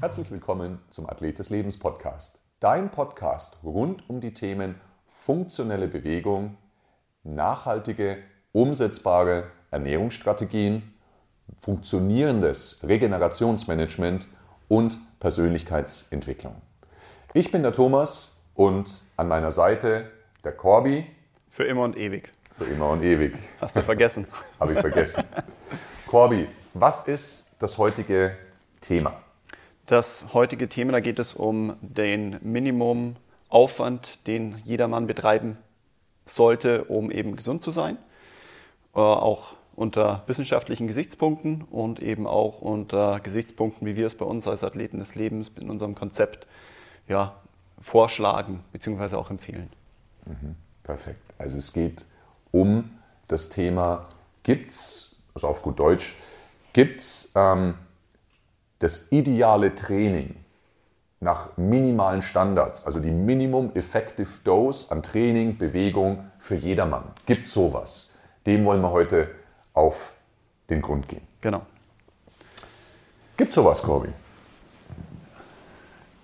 Herzlich willkommen zum Athlet des Lebens Podcast. Dein Podcast rund um die Themen funktionelle Bewegung, nachhaltige, umsetzbare Ernährungsstrategien, funktionierendes Regenerationsmanagement und Persönlichkeitsentwicklung. Ich bin der Thomas und an meiner Seite der Corby. Für immer und ewig. Für immer und ewig. Hast du vergessen. Habe ich vergessen. Corby, was ist das heutige Thema? Das heutige Thema, da geht es um den Minimumaufwand, den jedermann betreiben sollte, um eben gesund zu sein. Äh, auch unter wissenschaftlichen Gesichtspunkten und eben auch unter Gesichtspunkten, wie wir es bei uns als Athleten des Lebens in unserem Konzept ja, vorschlagen bzw. auch empfehlen. Mhm, perfekt. Also es geht um das Thema, gibt es, also auf gut Deutsch, gibt es ähm, das ideale Training nach minimalen Standards, also die Minimum Effective Dose an Training, Bewegung für jedermann. Gibt sowas? Dem wollen wir heute auf den Grund gehen. Genau. Gibt sowas, Corby?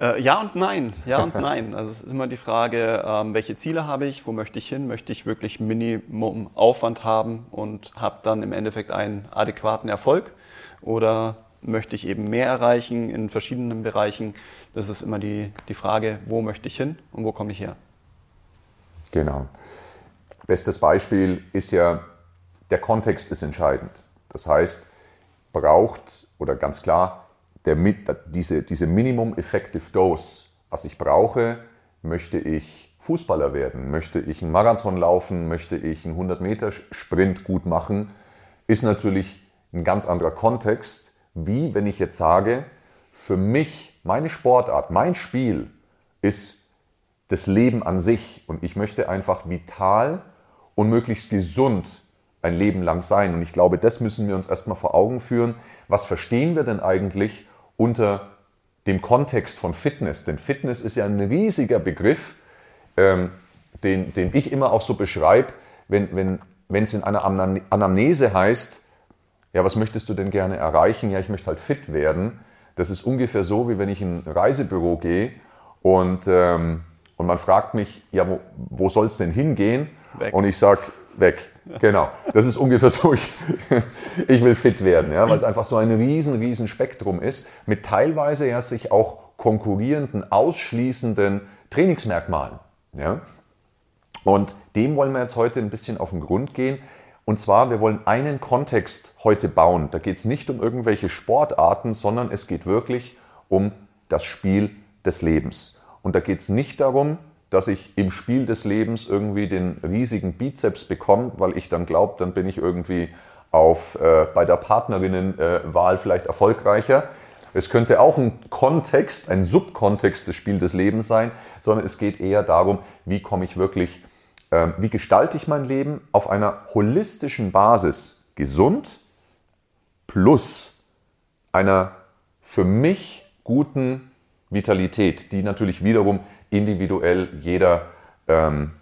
Äh, ja und nein, ja und nein. Also es ist immer die Frage, ähm, welche Ziele habe ich, wo möchte ich hin? Möchte ich wirklich Minimum Aufwand haben und habe dann im Endeffekt einen adäquaten Erfolg? Oder möchte ich eben mehr erreichen in verschiedenen Bereichen? Das ist immer die, die Frage, wo möchte ich hin und wo komme ich her? Genau. Bestes Beispiel ist ja, der Kontext ist entscheidend. Das heißt, braucht oder ganz klar, der, diese, diese Minimum Effective Dose, was ich brauche, möchte ich Fußballer werden, möchte ich einen Marathon laufen, möchte ich einen 100 Meter Sprint gut machen, ist natürlich ein ganz anderer Kontext, wie wenn ich jetzt sage, für mich, meine Sportart, mein Spiel ist das Leben an sich und ich möchte einfach vital und möglichst gesund ein Leben lang sein. Und ich glaube, das müssen wir uns erstmal vor Augen führen. Was verstehen wir denn eigentlich unter dem Kontext von Fitness? Denn Fitness ist ja ein riesiger Begriff, ähm, den, den ich immer auch so beschreibe, wenn, wenn, wenn es in einer Anamnese heißt, ja, was möchtest du denn gerne erreichen? Ja, ich möchte halt fit werden. Das ist ungefähr so, wie wenn ich in ein Reisebüro gehe und, ähm, und man fragt mich, ja, wo, wo soll es denn hingehen? Weg. Und ich sage, weg. Genau. Das ist ungefähr so, ich, ich will fit werden, ja, weil es einfach so ein riesen, riesen Spektrum ist, mit teilweise ja sich auch konkurrierenden, ausschließenden Trainingsmerkmalen. Ja. Und dem wollen wir jetzt heute ein bisschen auf den Grund gehen. Und zwar, wir wollen einen Kontext heute bauen. Da geht es nicht um irgendwelche Sportarten, sondern es geht wirklich um das Spiel des Lebens. Und da geht es nicht darum, dass ich im Spiel des Lebens irgendwie den riesigen Bizeps bekomme, weil ich dann glaube, dann bin ich irgendwie auf, äh, bei der Partnerinnenwahl äh, vielleicht erfolgreicher. Es könnte auch ein Kontext, ein Subkontext des Spiels des Lebens sein, sondern es geht eher darum, wie komme ich wirklich ähm, wie gestalte ich mein Leben auf einer holistischen Basis gesund plus einer für mich guten Vitalität, die natürlich wiederum individuell jeder ähm,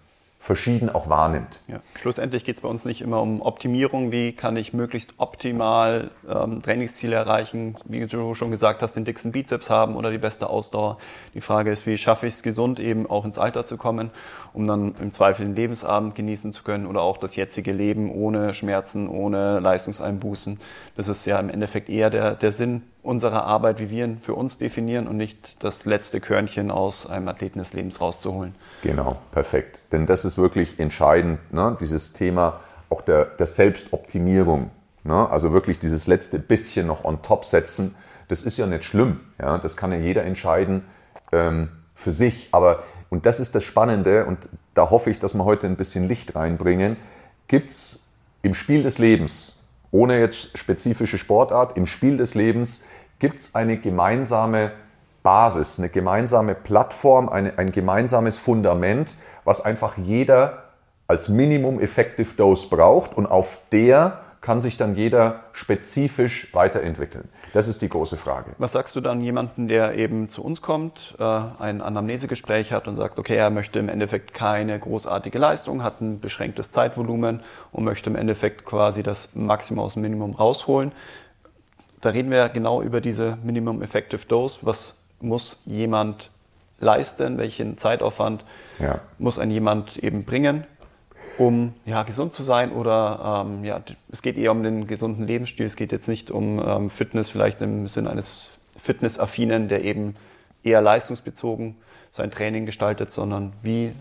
verschieden auch wahrnimmt. Ja. Schlussendlich geht es bei uns nicht immer um Optimierung, wie kann ich möglichst optimal ähm, Trainingsziele erreichen, wie du schon gesagt hast, den dicksten Bizeps haben oder die beste Ausdauer. Die Frage ist, wie schaffe ich es gesund, eben auch ins Alter zu kommen, um dann im Zweifel den Lebensabend genießen zu können oder auch das jetzige Leben ohne Schmerzen, ohne Leistungseinbußen. Das ist ja im Endeffekt eher der, der Sinn unserer Arbeit, wie wir ihn für uns definieren und nicht das letzte Körnchen aus einem Athleten des Lebens rauszuholen. Genau, perfekt. Denn das ist wirklich entscheidend, ne? dieses Thema auch der, der Selbstoptimierung. Ne? Also wirklich dieses letzte bisschen noch on top setzen. Das ist ja nicht schlimm. Ja? Das kann ja jeder entscheiden ähm, für sich. Aber, und das ist das Spannende, und da hoffe ich, dass wir heute ein bisschen Licht reinbringen, gibt es im Spiel des Lebens ohne jetzt spezifische Sportart, im Spiel des Lebens gibt es eine gemeinsame Basis, eine gemeinsame Plattform, eine, ein gemeinsames Fundament, was einfach jeder als Minimum Effective Dose braucht und auf der kann sich dann jeder spezifisch weiterentwickeln? Das ist die große Frage. Was sagst du dann jemanden, der eben zu uns kommt, äh, ein Anamnesegespräch hat und sagt, okay, er möchte im Endeffekt keine großartige Leistung, hat ein beschränktes Zeitvolumen und möchte im Endeffekt quasi das Maximum aus dem Minimum rausholen? Da reden wir genau über diese Minimum Effective Dose. Was muss jemand leisten? Welchen Zeitaufwand ja. muss ein jemand eben bringen? Um ja, gesund zu sein oder ähm, ja, es geht eher um den gesunden Lebensstil. Es geht jetzt nicht um ähm, Fitness vielleicht im Sinne eines Fitnessaffinen, der eben eher leistungsbezogen sein Training gestaltet, sondern wie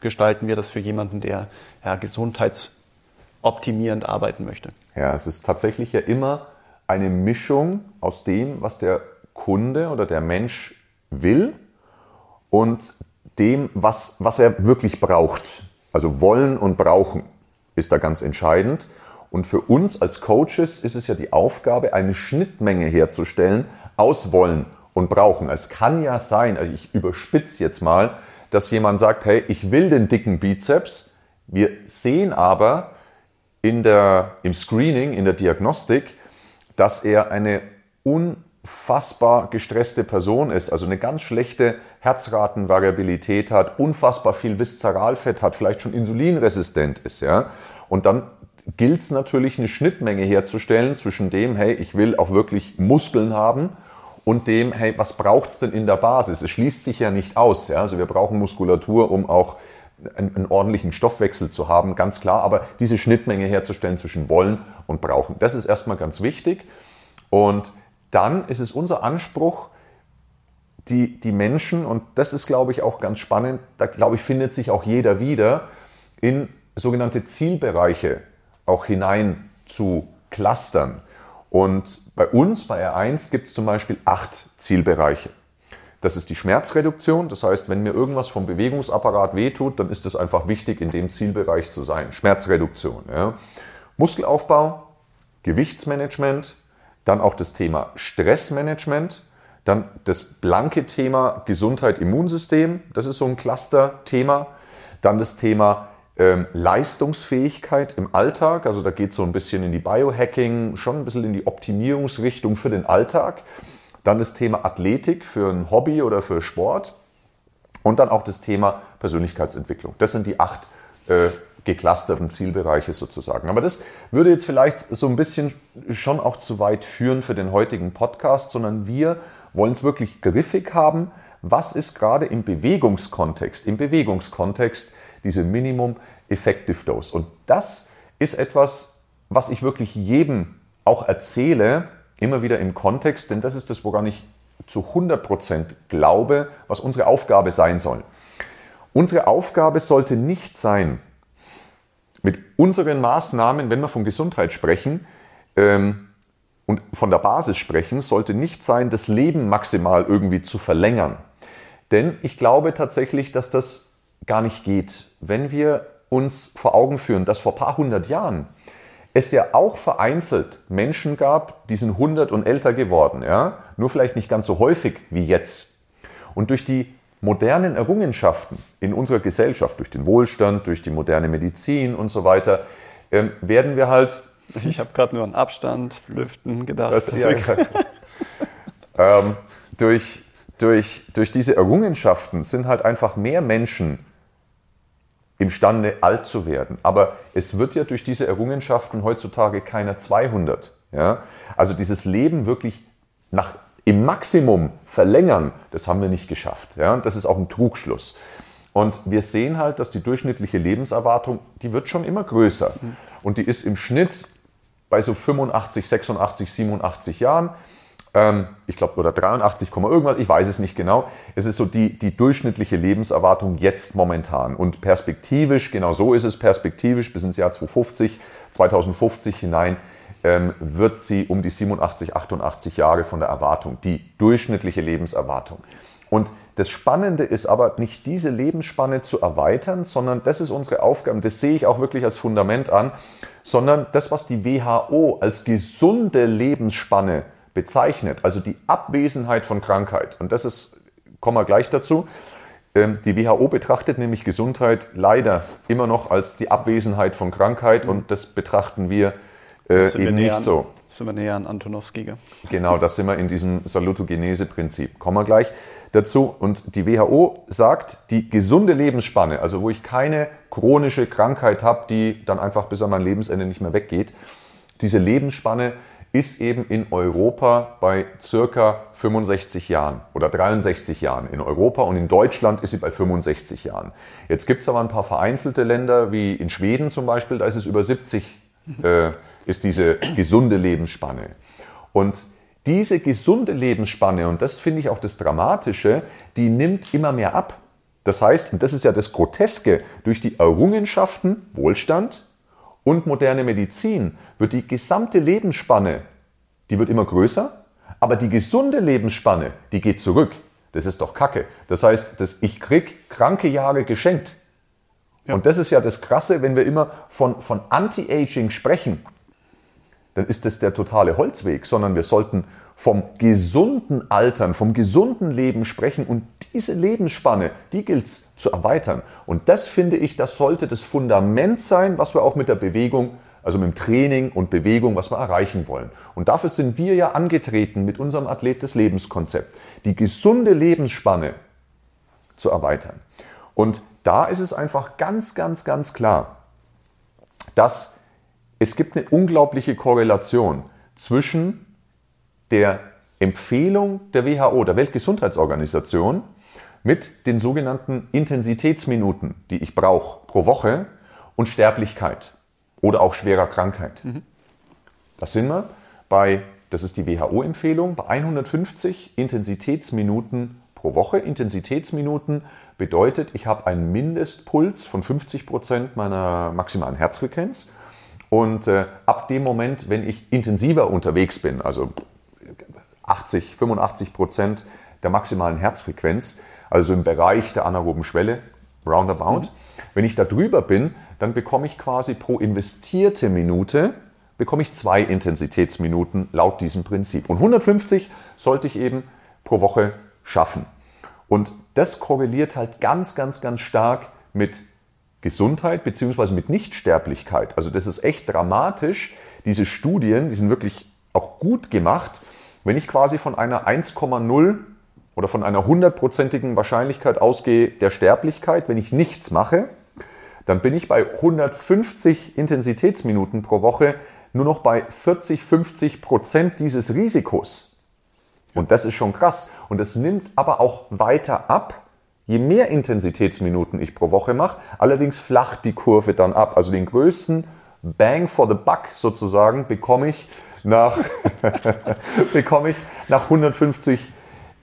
gestalten wir das für jemanden, der ja, gesundheitsoptimierend arbeiten möchte? Ja, es ist tatsächlich ja immer eine Mischung aus dem, was der Kunde oder der Mensch will und dem, was, was er wirklich braucht. Also wollen und brauchen ist da ganz entscheidend. Und für uns als Coaches ist es ja die Aufgabe, eine Schnittmenge herzustellen aus wollen und brauchen. Es kann ja sein, also ich überspitze jetzt mal, dass jemand sagt, hey, ich will den dicken Bizeps. Wir sehen aber in der, im Screening, in der Diagnostik, dass er eine unfassbar gestresste Person ist, also eine ganz schlechte Herzratenvariabilität hat, unfassbar viel Viszeralfett hat, vielleicht schon insulinresistent ist, ja. Und dann gilt es natürlich, eine Schnittmenge herzustellen zwischen dem, hey, ich will auch wirklich Muskeln haben und dem, hey, was braucht es denn in der Basis? Es schließt sich ja nicht aus. Ja? Also wir brauchen Muskulatur, um auch einen, einen, ordentlichen Stoffwechsel zu haben, ganz klar. Aber diese Schnittmenge herzustellen zwischen wollen und brauchen, das ist erstmal ganz wichtig. Und dann ist es unser Anspruch, die, die Menschen, und das ist, glaube ich, auch ganz spannend, da, glaube ich, findet sich auch jeder wieder, in sogenannte Zielbereiche auch hinein zu clustern. Und bei uns, bei R1, gibt es zum Beispiel acht Zielbereiche. Das ist die Schmerzreduktion. Das heißt, wenn mir irgendwas vom Bewegungsapparat wehtut, dann ist es einfach wichtig, in dem Zielbereich zu sein. Schmerzreduktion. Ja. Muskelaufbau, Gewichtsmanagement, dann auch das Thema Stressmanagement, dann das blanke Thema Gesundheit, Immunsystem, das ist so ein Cluster-Thema. Dann das Thema ähm, Leistungsfähigkeit im Alltag, also da geht es so ein bisschen in die Biohacking, schon ein bisschen in die Optimierungsrichtung für den Alltag. Dann das Thema Athletik für ein Hobby oder für Sport. Und dann auch das Thema Persönlichkeitsentwicklung. Das sind die acht äh, geclusterten Zielbereiche sozusagen. Aber das würde jetzt vielleicht so ein bisschen schon auch zu weit führen für den heutigen Podcast, sondern wir wollen es wirklich griffig haben. Was ist gerade im Bewegungskontext, im Bewegungskontext diese Minimum Effective Dose? Und das ist etwas, was ich wirklich jedem auch erzähle, immer wieder im Kontext, denn das ist das, woran ich zu 100% glaube, was unsere Aufgabe sein soll. Unsere Aufgabe sollte nicht sein, mit unseren Maßnahmen, wenn wir von Gesundheit sprechen, ähm, und von der Basis sprechen, sollte nicht sein, das Leben maximal irgendwie zu verlängern. Denn ich glaube tatsächlich, dass das gar nicht geht. Wenn wir uns vor Augen führen, dass vor ein paar hundert Jahren es ja auch vereinzelt Menschen gab, die sind 100 und älter geworden, ja? nur vielleicht nicht ganz so häufig wie jetzt. Und durch die modernen Errungenschaften in unserer Gesellschaft, durch den Wohlstand, durch die moderne Medizin und so weiter, ähm, werden wir halt ich habe gerade nur an Abstand, Lüften gedacht. Das, ja, ähm, durch, durch, durch diese Errungenschaften sind halt einfach mehr Menschen imstande, alt zu werden. Aber es wird ja durch diese Errungenschaften heutzutage keiner 200. Ja? Also dieses Leben wirklich nach, im Maximum verlängern, das haben wir nicht geschafft. Ja? Das ist auch ein Trugschluss. Und wir sehen halt, dass die durchschnittliche Lebenserwartung, die wird schon immer größer. Mhm. Und die ist im Schnitt bei so 85, 86, 87 Jahren. Ähm, ich glaube, oder 83, irgendwas, ich weiß es nicht genau. Es ist so die, die durchschnittliche Lebenserwartung jetzt momentan. Und perspektivisch, genau so ist es perspektivisch, bis ins Jahr 2050, 2050 hinein ähm, wird sie um die 87, 88 Jahre von der Erwartung, die durchschnittliche Lebenserwartung. Und das Spannende ist aber nicht diese Lebensspanne zu erweitern, sondern das ist unsere Aufgabe, das sehe ich auch wirklich als Fundament an, sondern das, was die WHO als gesunde Lebensspanne bezeichnet, also die Abwesenheit von Krankheit. Und das ist, kommen wir gleich dazu. Ähm, die WHO betrachtet nämlich Gesundheit leider immer noch als die Abwesenheit von Krankheit und das betrachten wir äh, eben nicht an, so. Sind wir näher an Antonowski. Genau, das sind wir in diesem Salutogenese-Prinzip. Kommen wir gleich dazu. Und die WHO sagt, die gesunde Lebensspanne, also wo ich keine chronische Krankheit habe, die dann einfach bis an mein Lebensende nicht mehr weggeht, diese Lebensspanne ist eben in Europa bei circa 65 Jahren oder 63 Jahren in Europa und in Deutschland ist sie bei 65 Jahren. Jetzt gibt es aber ein paar vereinzelte Länder, wie in Schweden zum Beispiel, da ist es über 70, äh, ist diese gesunde Lebensspanne. Und diese gesunde Lebensspanne, und das finde ich auch das Dramatische, die nimmt immer mehr ab. Das heißt, und das ist ja das Groteske, durch die Errungenschaften, Wohlstand und moderne Medizin wird die gesamte Lebensspanne, die wird immer größer, aber die gesunde Lebensspanne, die geht zurück. Das ist doch Kacke. Das heißt, dass ich krieg kranke Jahre geschenkt. Ja. Und das ist ja das Krasse, wenn wir immer von, von Anti-Aging sprechen, dann ist das der totale Holzweg, sondern wir sollten vom gesunden Altern, vom gesunden Leben sprechen und diese Lebensspanne, die gilt es zu erweitern. Und das finde ich, das sollte das Fundament sein, was wir auch mit der Bewegung, also mit dem Training und Bewegung, was wir erreichen wollen. Und dafür sind wir ja angetreten mit unserem Athlet des Lebenskonzept, die gesunde Lebensspanne zu erweitern. Und da ist es einfach ganz, ganz, ganz klar, dass es gibt eine unglaubliche Korrelation zwischen der Empfehlung der WHO, der Weltgesundheitsorganisation, mit den sogenannten Intensitätsminuten, die ich brauche pro Woche und Sterblichkeit oder auch schwerer Krankheit. Mhm. Das sind wir bei, das ist die WHO-Empfehlung, bei 150 Intensitätsminuten pro Woche. Intensitätsminuten bedeutet, ich habe einen Mindestpuls von 50 Prozent meiner maximalen Herzfrequenz. Und äh, ab dem Moment, wenn ich intensiver unterwegs bin, also 80, 85 Prozent der maximalen Herzfrequenz, also im Bereich der anaeroben Schwelle, roundabout. Mhm. Wenn ich da drüber bin, dann bekomme ich quasi pro investierte Minute bekomme ich zwei Intensitätsminuten laut diesem Prinzip. Und 150 sollte ich eben pro Woche schaffen. Und das korreliert halt ganz, ganz, ganz stark mit Gesundheit bzw. mit Nichtsterblichkeit. Also das ist echt dramatisch. Diese Studien, die sind wirklich auch gut gemacht. Wenn ich quasi von einer 1,0 oder von einer hundertprozentigen Wahrscheinlichkeit ausgehe der Sterblichkeit, wenn ich nichts mache, dann bin ich bei 150 Intensitätsminuten pro Woche nur noch bei 40, 50 Prozent dieses Risikos. Und das ist schon krass. Und es nimmt aber auch weiter ab, je mehr Intensitätsminuten ich pro Woche mache. Allerdings flacht die Kurve dann ab. Also den größten Bang for the Buck sozusagen bekomme ich nach, bekomme ich nach 150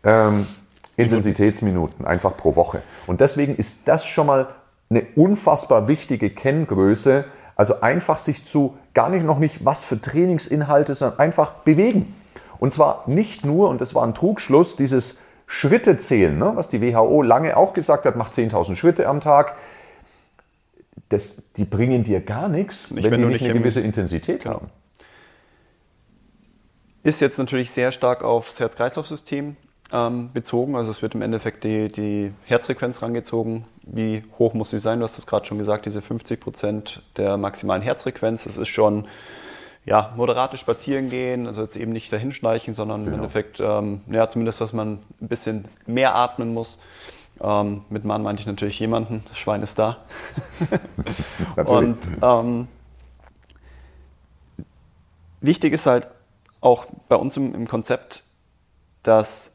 ähm, Intensitätsminuten einfach pro Woche. Und deswegen ist das schon mal eine unfassbar wichtige Kenngröße. Also einfach sich zu, gar nicht noch nicht was für Trainingsinhalte, sondern einfach bewegen. Und zwar nicht nur, und das war ein Trugschluss, dieses Schritte zählen, ne, was die WHO lange auch gesagt hat, macht 10.000 Schritte am Tag. Das, die bringen dir gar nichts, nicht, wenn, wenn die nicht eine gewisse Intensität genau. haben. Ist jetzt natürlich sehr stark aufs Herz-Kreislauf-System ähm, bezogen. Also es wird im Endeffekt die, die Herzfrequenz rangezogen. Wie hoch muss sie sein? Du hast es gerade schon gesagt, diese 50 Prozent der maximalen Herzfrequenz. Das ist schon ja, moderate spazieren gehen, also jetzt eben nicht dahinschleichen, sondern genau. im Endeffekt, ähm, ja, zumindest, dass man ein bisschen mehr atmen muss. Ähm, mit Mann meinte ich natürlich jemanden, das Schwein ist da. Und ähm, wichtig ist halt auch bei uns im, im Konzept, dass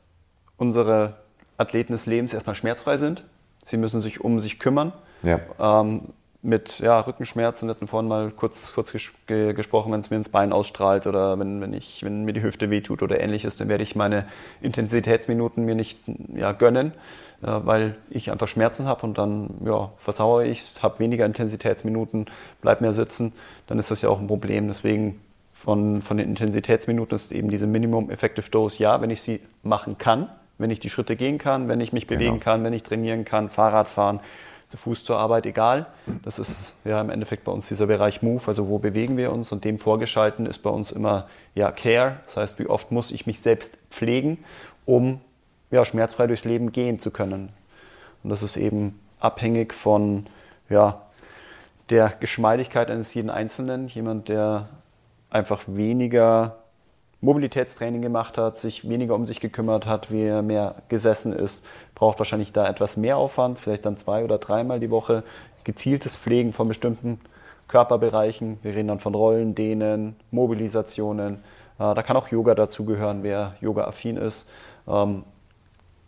unsere Athleten des Lebens erstmal schmerzfrei sind. Sie müssen sich um sich kümmern. Ja. Ähm, mit ja, Rückenschmerzen, wir hatten vorhin mal kurz, kurz ges gesprochen, wenn es mir ins Bein ausstrahlt oder wenn, wenn, ich, wenn mir die Hüfte wehtut oder ähnliches, dann werde ich meine Intensitätsminuten mir nicht ja, gönnen, äh, weil ich einfach Schmerzen habe und dann ja, versauere ich es, habe weniger Intensitätsminuten, bleibe mehr sitzen, dann ist das ja auch ein Problem. Deswegen von, von den Intensitätsminuten ist eben diese Minimum Effective Dose, ja, wenn ich sie machen kann, wenn ich die Schritte gehen kann, wenn ich mich bewegen genau. kann, wenn ich trainieren kann, Fahrrad fahren, zu Fuß zur Arbeit, egal. Das ist ja im Endeffekt bei uns dieser Bereich Move, also wo bewegen wir uns und dem vorgeschalten ist bei uns immer ja Care, das heißt, wie oft muss ich mich selbst pflegen, um ja, schmerzfrei durchs Leben gehen zu können. Und das ist eben abhängig von ja, der Geschmeidigkeit eines jeden Einzelnen. Jemand, der einfach weniger Mobilitätstraining gemacht hat, sich weniger um sich gekümmert hat, wie er mehr gesessen ist, braucht wahrscheinlich da etwas mehr Aufwand, vielleicht dann zwei oder dreimal die Woche gezieltes Pflegen von bestimmten Körperbereichen. Wir reden dann von Rollen, Dehnen, Mobilisationen. Äh, da kann auch Yoga dazugehören, wer Yoga-affin ist.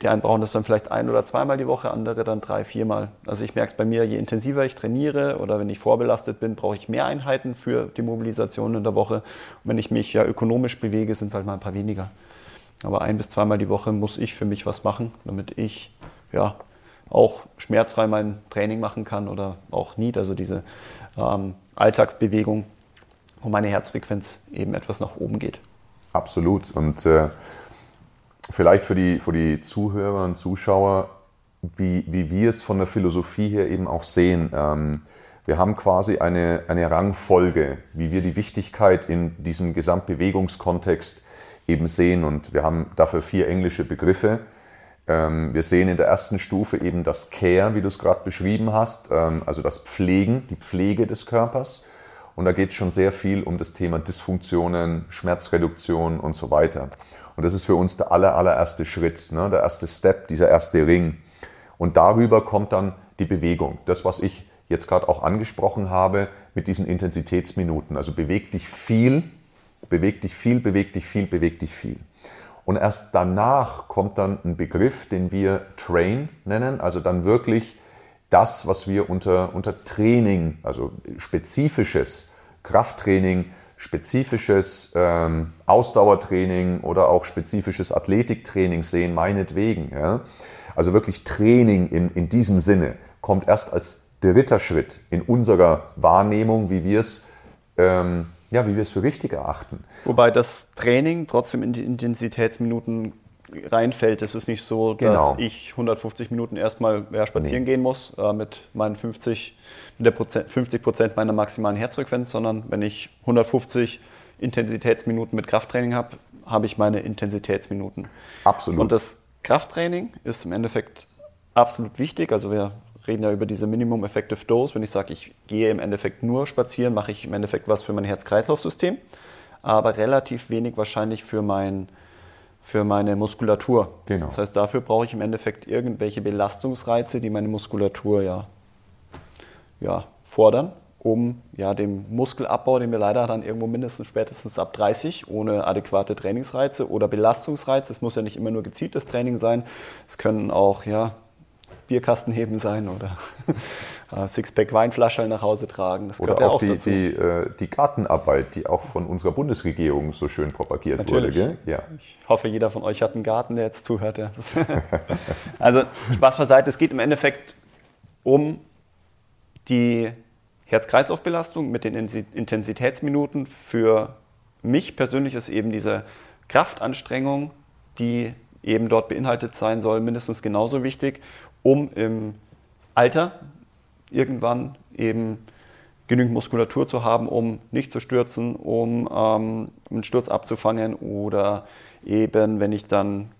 Die einen brauchen das dann vielleicht ein- oder zweimal die Woche, andere dann drei, viermal. Also ich merke es bei mir, je intensiver ich trainiere oder wenn ich vorbelastet bin, brauche ich mehr Einheiten für die Mobilisation in der Woche. Und wenn ich mich ja ökonomisch bewege, sind es halt mal ein paar weniger. Aber ein bis zweimal die Woche muss ich für mich was machen, damit ich ja auch schmerzfrei mein Training machen kann oder auch nicht, also diese ähm, Alltagsbewegung, wo meine Herzfrequenz eben etwas nach oben geht. Absolut. Und äh, vielleicht für die, für die Zuhörer und Zuschauer, wie, wie wir es von der Philosophie her eben auch sehen. Ähm, wir haben quasi eine, eine Rangfolge, wie wir die Wichtigkeit in diesem Gesamtbewegungskontext eben sehen. Und wir haben dafür vier englische Begriffe. Ähm, wir sehen in der ersten Stufe eben das Care, wie du es gerade beschrieben hast, ähm, also das Pflegen, die Pflege des Körpers. Und da geht es schon sehr viel um das Thema Dysfunktionen, Schmerzreduktion und so weiter. Und das ist für uns der aller, allererste Schritt, ne? der erste Step, dieser erste Ring. Und darüber kommt dann die Bewegung. Das, was ich jetzt gerade auch angesprochen habe mit diesen Intensitätsminuten. Also beweg dich viel, beweg dich viel, beweg dich viel, beweg dich viel. Und erst danach kommt dann ein Begriff, den wir Train nennen, also dann wirklich das, was wir unter, unter Training, also spezifisches Krafttraining, spezifisches ähm, Ausdauertraining oder auch spezifisches Athletiktraining sehen, meinetwegen. Ja? Also wirklich Training in, in diesem Sinne kommt erst als dritter Schritt in unserer Wahrnehmung, wie wir es ähm, ja, wie wir es für richtig erachten. Wobei das Training trotzdem in die Intensitätsminuten reinfällt. Es ist nicht so, dass Genau. ich 150 Minuten erstmal ja, spazieren Nee. gehen muss äh, mit meinen 50, mit der Prozent, 50 Prozent meiner maximalen Herzfrequenz, sondern wenn ich 150 Intensitätsminuten mit Krafttraining habe, habe ich meine Intensitätsminuten. Absolut. Und das Krafttraining ist im Endeffekt absolut wichtig. Also wir reden ja über diese Minimum Effective Dose. Wenn ich sage, ich gehe im Endeffekt nur spazieren, mache ich im Endeffekt was für mein Herz-Kreislauf-System, aber relativ wenig wahrscheinlich für, mein, für meine Muskulatur. Genau. Das heißt, dafür brauche ich im Endeffekt irgendwelche Belastungsreize, die meine Muskulatur ja, ja fordern, um ja dem Muskelabbau, den wir leider dann irgendwo mindestens spätestens ab 30 ohne adäquate Trainingsreize oder Belastungsreize. Es muss ja nicht immer nur gezieltes Training sein. Es können auch ja Bierkastenheben sein oder äh, Sixpack Weinflaschen nach Hause tragen. Das Oder gehört ja auch auch die, dazu. die, äh, die Gartenarbeit, die auch von unserer Bundesregierung so schön propagiert Natürlich. wurde. Gell? Ja. Ich hoffe, jeder von euch hat einen Garten, der jetzt zuhört. Ja. Also Spaß beiseite, es geht im Endeffekt um die Herz-Kreislauf-Belastung mit den Intensitätsminuten. Für mich persönlich ist eben diese Kraftanstrengung, die eben dort beinhaltet sein soll, mindestens genauso wichtig, um im Alter irgendwann eben genügend Muskulatur zu haben, um nicht zu stürzen, um ähm, einen Sturz abzufangen oder eben, wenn ich dann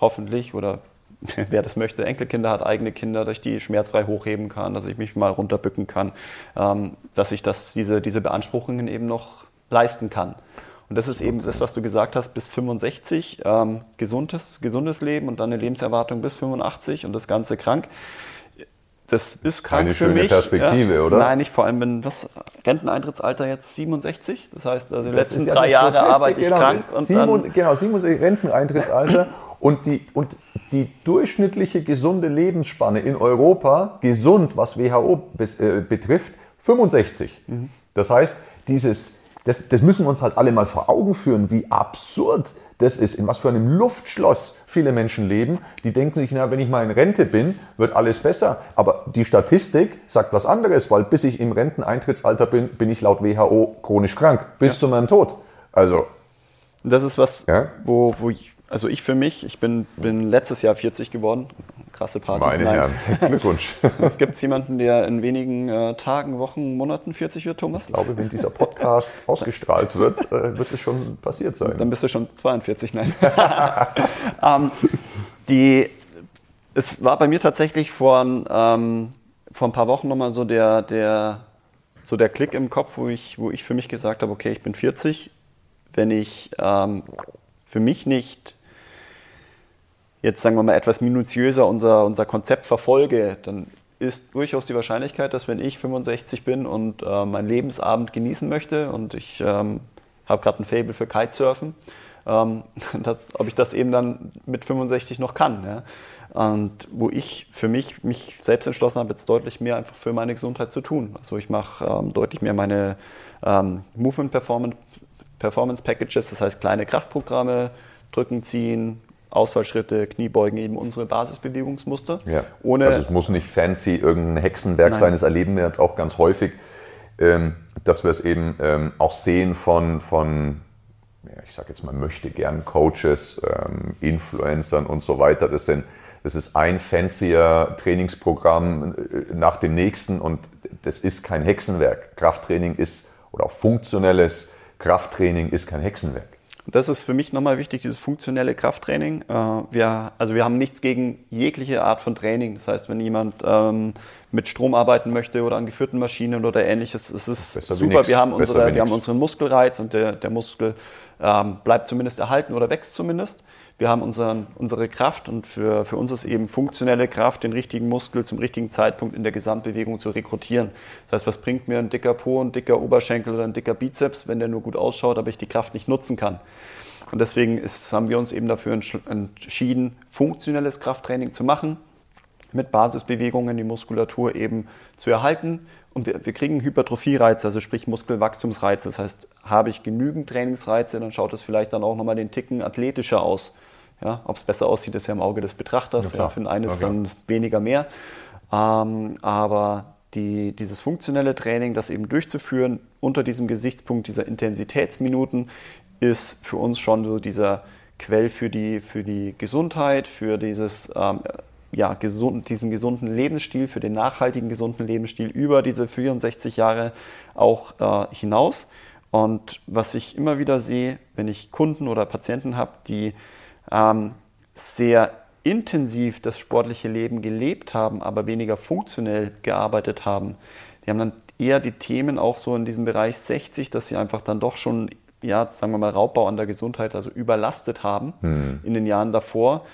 hoffentlich oder wer das möchte, Enkelkinder hat, eigene Kinder, dass ich die schmerzfrei hochheben kann, dass ich mich mal runterbücken kann, ähm, dass ich das, diese, diese Beanspruchungen eben noch leisten kann. Und das ist eben das, was du gesagt hast, bis 65, ähm, gesundes, gesundes Leben und dann eine Lebenserwartung bis 85 und das Ganze krank. Das ist krank Eine für schöne mich. Perspektive, oder? Nein, nicht vor allem, wenn was Renteneintrittsalter jetzt 67, das heißt, also die Das letzten ja drei das Jahre arbeite ich genau. krank und Simon, dann, genau, 67 Renteneintrittsalter und die, und die durchschnittliche gesunde Lebensspanne in Europa, gesund, was WHO bes, äh, betrifft, 65. Mhm. Das heißt, dieses, das, das müssen wir uns halt alle mal vor Augen führen, wie absurd das ist, in was für einem Luftschloss viele Menschen leben. Die denken sich, na, wenn ich mal in Rente bin, wird alles besser. Aber die Statistik sagt was anderes, weil bis ich im Renteneintrittsalter bin, bin ich laut WHO chronisch krank, bis zu meinem Tod. Also, das ist was, Ja. wo, wo ich, also ich für mich, ich bin, bin letztes Jahr 40 geworden, krasse Party. meine Herren, Glückwunsch. Gibt es jemanden, der in wenigen äh, Tagen, Wochen, Monaten 40 wird, Thomas? Ich glaube, wenn dieser Podcast ausgestrahlt wird, äh, wird es schon passiert sein. Dann bist du schon 42, nein. ähm, die, es war bei mir tatsächlich vor, ähm, vor ein paar Wochen nochmal so der, der so der Klick im Kopf, wo ich, wo ich für mich gesagt habe, okay, ich bin 40, wenn ich ähm, für mich nicht jetzt sagen wir mal etwas minutiöser unser, unser Konzept verfolge, dann ist durchaus die Wahrscheinlichkeit, dass wenn ich 65 bin und äh, meinen Lebensabend genießen möchte und ich ähm, habe gerade ein Fable für Kitesurfen, ähm, dass, ob ich das eben dann mit 65 noch kann. Ja? Und wo ich für mich mich selbst entschlossen habe, jetzt deutlich mehr einfach für meine Gesundheit zu tun. Also ich mache ähm, deutlich mehr meine ähm, Movement Performance, Performance Packages, das heißt kleine Kraftprogramme, drücken, ziehen, Ausfallschritte, Kniebeugen, eben unsere Basisbewegungsmuster. Ja. Ohne also es muss nicht fancy irgendein Hexenwerk Nein. sein, das erleben wir jetzt auch ganz häufig, ähm, dass wir es eben ähm, auch sehen von, von ich sage jetzt mal, möchte gern Coaches, ähm, Influencern und so weiter. Das, sind, das ist ein fancier Trainingsprogramm äh, nach dem nächsten und das ist kein Hexenwerk. Krafttraining ist, oder auch funktionelles Krafttraining ist kein Hexenwerk. Und das ist für mich nochmal wichtig, dieses funktionelle Krafttraining. Äh, wir, also wir haben nichts gegen jegliche Art von Training. Das heißt, wenn jemand ähm, mit Strom arbeiten möchte oder an geführten Maschinen oder ähnliches, es ist Besser super. Wir haben, unsere, wir haben unseren Muskelreiz und der, der Muskel ähm, bleibt zumindest erhalten oder wächst zumindest wir haben unseren, unsere Kraft und für, für uns ist eben funktionelle Kraft, den richtigen Muskel zum richtigen Zeitpunkt in der Gesamtbewegung zu rekrutieren. Das heißt, was bringt mir ein dicker Po, ein dicker Oberschenkel oder ein dicker Bizeps, wenn der nur gut ausschaut, aber ich die Kraft nicht nutzen kann? Und deswegen ist, haben wir uns eben dafür entschieden, funktionelles Krafttraining zu machen, mit Basisbewegungen die Muskulatur eben zu erhalten. Und wir, wir kriegen Hypertrophie-Reize, also sprich Muskelwachstumsreize. Das heißt, habe ich genügend Trainingsreize, dann schaut es vielleicht dann auch nochmal den Ticken athletischer aus. Ja, Ob es besser aussieht, ist ja im Auge des Betrachters. Ja, ja, für den einen ist dann weniger mehr. Ähm, aber die, dieses funktionelle Training, das eben durchzuführen unter diesem Gesichtspunkt dieser Intensitätsminuten, ist für uns schon so dieser Quell für die, für die Gesundheit, für dieses ähm, ja, gesund, diesen gesunden Lebensstil, für den nachhaltigen gesunden Lebensstil über diese 64 Jahre auch äh, hinaus. Und was ich immer wieder sehe, wenn ich Kunden oder Patienten habe, die ähm, sehr intensiv das sportliche Leben gelebt haben, aber weniger funktionell gearbeitet haben, die haben dann eher die Themen auch so in diesem Bereich 60, dass sie einfach dann doch schon, ja, sagen wir mal, Raubbau an der Gesundheit, also überlastet haben hm. in den Jahren davor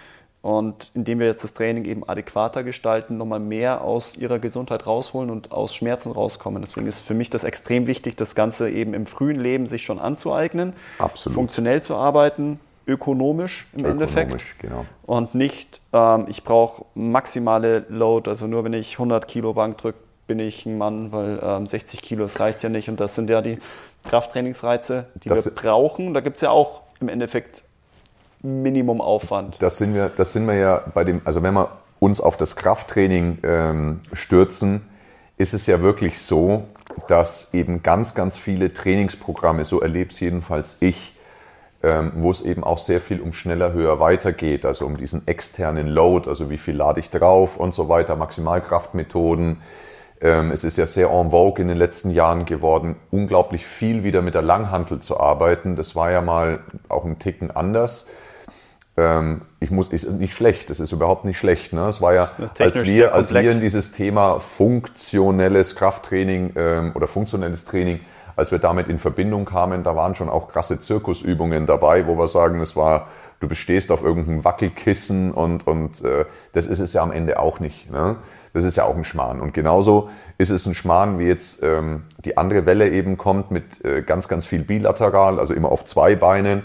und indem wir jetzt das Training eben adäquater gestalten, nochmal mehr aus ihrer Gesundheit rausholen und aus Schmerzen rauskommen. Deswegen ist für mich das extrem wichtig, das Ganze eben im frühen Leben sich schon anzueignen, Absolut. funktionell zu arbeiten, ökonomisch im ökonomisch, Endeffekt. Genau. Und nicht, ähm, ich brauche maximale Load, also nur wenn ich 100 Kilo Bank drücke, bin ich ein Mann, weil ähm, 60 Kilo, das reicht ja nicht. Und das sind ja die Krafttrainingsreize, die das wir brauchen. Da gibt es ja auch im Endeffekt Minimumaufwand. Das sind wir, das sind wir ja bei dem, also wenn wir uns auf das Krafttraining ähm, stürzen, ist es ja wirklich so, dass eben ganz, ganz viele Trainingsprogramme, so erlebe es jedenfalls ich, ähm, wo es eben auch sehr viel um schneller, höher, weiter geht, also um diesen externen Load, also wie viel lade ich drauf und so weiter, Maximalkraftmethoden. Ähm, es ist ja sehr en vogue in den letzten Jahren geworden, unglaublich viel wieder mit der Langhantel zu arbeiten. Das war ja mal auch ein Ticken anders ähm, ich muss, ist nicht schlecht, das ist überhaupt nicht schlecht. Ne? Es war ja, als wir, als wir in dieses Thema funktionelles Krafttraining oder funktionelles Training, als wir damit in Verbindung kamen, da waren schon auch krasse Zirkusübungen dabei, wo wir sagen, es war, du bestehst auf irgendeinem Wackelkissen und, und äh, das ist es ja am Ende auch nicht. Ne? Das ist ja auch ein Schmarrn. Und genauso ist es ein Schmarrn, wie jetzt ähm, die andere Welle eben kommt mit äh, ganz, ganz viel bilateral, also immer auf zwei Beinen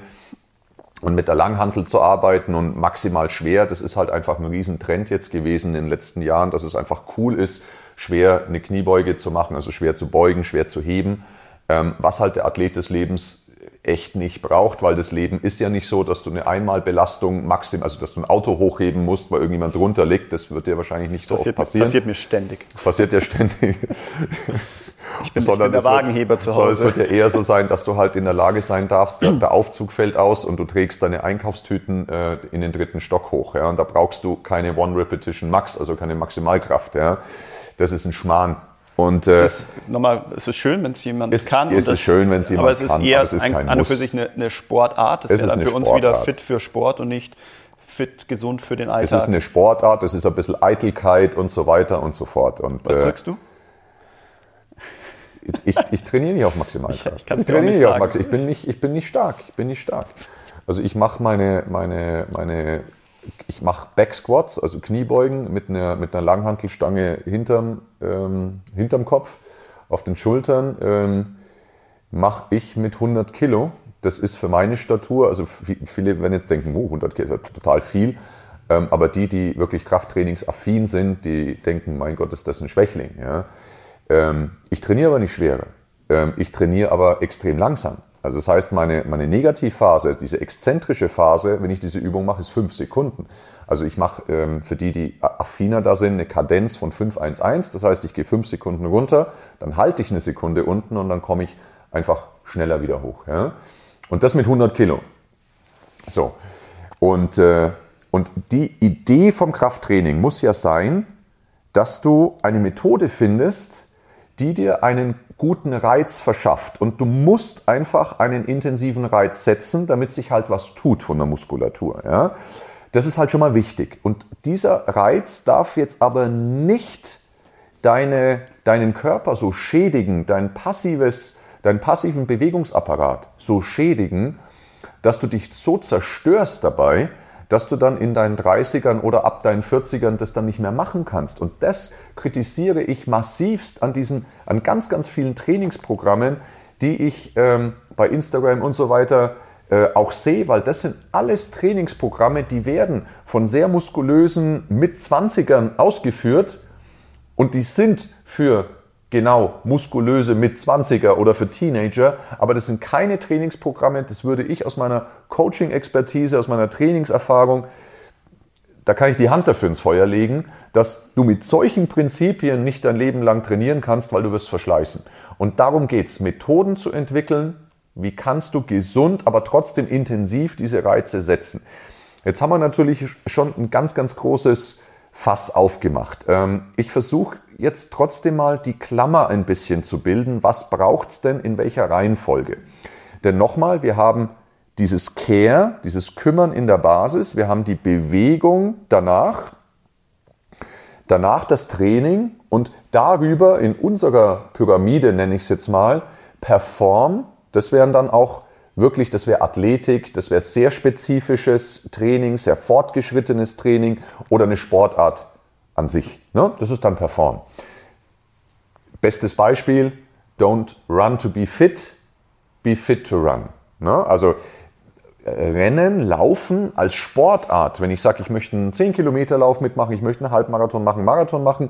und mit der Langhantel zu arbeiten und maximal schwer, das ist halt einfach ein Riesentrend jetzt gewesen in den letzten Jahren, dass es einfach cool ist, schwer eine Kniebeuge zu machen, also schwer zu beugen, schwer zu heben, was halt der Athlet des Lebens echt nicht braucht, weil das Leben ist ja nicht so, dass du eine Einmalbelastung maxim, also dass du ein Auto hochheben musst, weil irgendjemand drunter liegt. Das wird dir wahrscheinlich nicht so passiert, oft passieren. Passiert mir ständig. Passiert ja ständig. Ich bin, Sondern ich bin der Wagenheber wird, zu Hause. Es wird ja eher so sein, dass du halt in der Lage sein darfst, der, der Aufzug fällt aus und du trägst deine Einkaufstüten äh, in den dritten Stock hoch. Ja? Und da brauchst du keine One Repetition Max, also keine Maximalkraft. Ja? Das ist ein Schmarrn. Und, äh, es, ist, nochmal, es ist schön, wenn es jemand ist, kann. Es ist schön, wenn es jemand kann. Aber es ist kann, eher es ist ein, an und für sich eine, eine Sportart. Das wäre dann für uns wieder fit für Sport und nicht fit, gesund für den Alltag. Es ist eine Sportart, es ist ein bisschen Eitelkeit und so weiter und so fort. Und, Was äh, drückst du? ich, ich trainiere nicht auf Maximalkraft. Ich, ich trainiere nicht, auf Max, ich bin nicht, ich bin nicht stark. Ich bin nicht stark. Also ich mache meine, meine, meine, ich mache Backsquats, also Kniebeugen mit einer, mit einer Langhantelstange hinterm, ähm, hinterm Kopf, auf den Schultern, ähm, mache ich mit 100 Kilo. Das ist für meine Statur, also viele werden jetzt denken, oh, 100 Kilo ist total viel. Ähm, aber die, die wirklich Krafttrainingsaffin sind, die denken, mein Gott, ist das ein Schwächling. Ja? Ähm, ich trainiere aber nicht schwerer. Ähm, ich trainiere aber extrem langsam. Also das heißt, meine, meine Negativphase, diese exzentrische Phase, wenn ich diese Übung mache, ist fünf Sekunden. Also ich mache ähm, für die, die affiner da sind, eine Kadenz von 5-1-1. Das heißt, ich gehe fünf Sekunden runter, dann halte ich eine Sekunde unten und dann komme ich einfach schneller wieder hoch. Ja? Und das mit 100 Kilo. So. Und, äh, und die Idee vom Krafttraining muss ja sein, dass du eine Methode findest, die dir einen guten Reiz verschafft. Und du musst einfach einen intensiven Reiz setzen, damit sich halt was tut von der Muskulatur. Ja? Das ist halt schon mal wichtig. Und dieser Reiz darf jetzt aber nicht deine, deinen Körper so schädigen, dein passives, deinen passiven Bewegungsapparat so schädigen, dass du dich so zerstörst dabei, dass du dann in deinen 30ern oder ab deinen 40ern das dann nicht mehr machen kannst. Und das kritisiere ich massivst an diesen, an ganz, ganz vielen Trainingsprogrammen, die ich ähm, bei Instagram und so weiter äh, auch sehe, weil das sind alles Trainingsprogramme, die werden von sehr muskulösen Mit-20ern ausgeführt und die sind für genau muskulöse mit 20er oder für Teenager, aber das sind keine Trainingsprogramme, das würde ich aus meiner Coaching-Expertise, aus meiner Trainingserfahrung, da kann ich die Hand dafür ins Feuer legen, dass du mit solchen Prinzipien nicht dein Leben lang trainieren kannst, weil du wirst verschleißen. Und darum geht es, Methoden zu entwickeln, wie kannst du gesund, aber trotzdem intensiv diese Reize setzen. Jetzt haben wir natürlich schon ein ganz, ganz großes Fass aufgemacht. Ähm, ich versuche jetzt trotzdem mal die Klammer ein bisschen zu bilden. Was braucht es denn in welcher Reihenfolge? Denn nochmal, wir haben dieses Care, dieses Kümmern in der Basis, wir haben die Bewegung danach, danach das Training und darüber in unserer Pyramide, nenne ich es jetzt mal, Perform, das wären dann auch wirklich, das wäre Athletik, das wäre sehr spezifisches Training, sehr fortgeschrittenes Training oder eine Sportart an sich. Ne? Das ist dann Perform. Bestes Beispiel, don't run to be fit, be fit to run. Ne? Also äh, Rennen, Laufen als Sportart, wenn ich sage, ich möchte einen 10-Kilometer-Lauf mitmachen, ich möchte einen Halbmarathon machen, Marathon machen,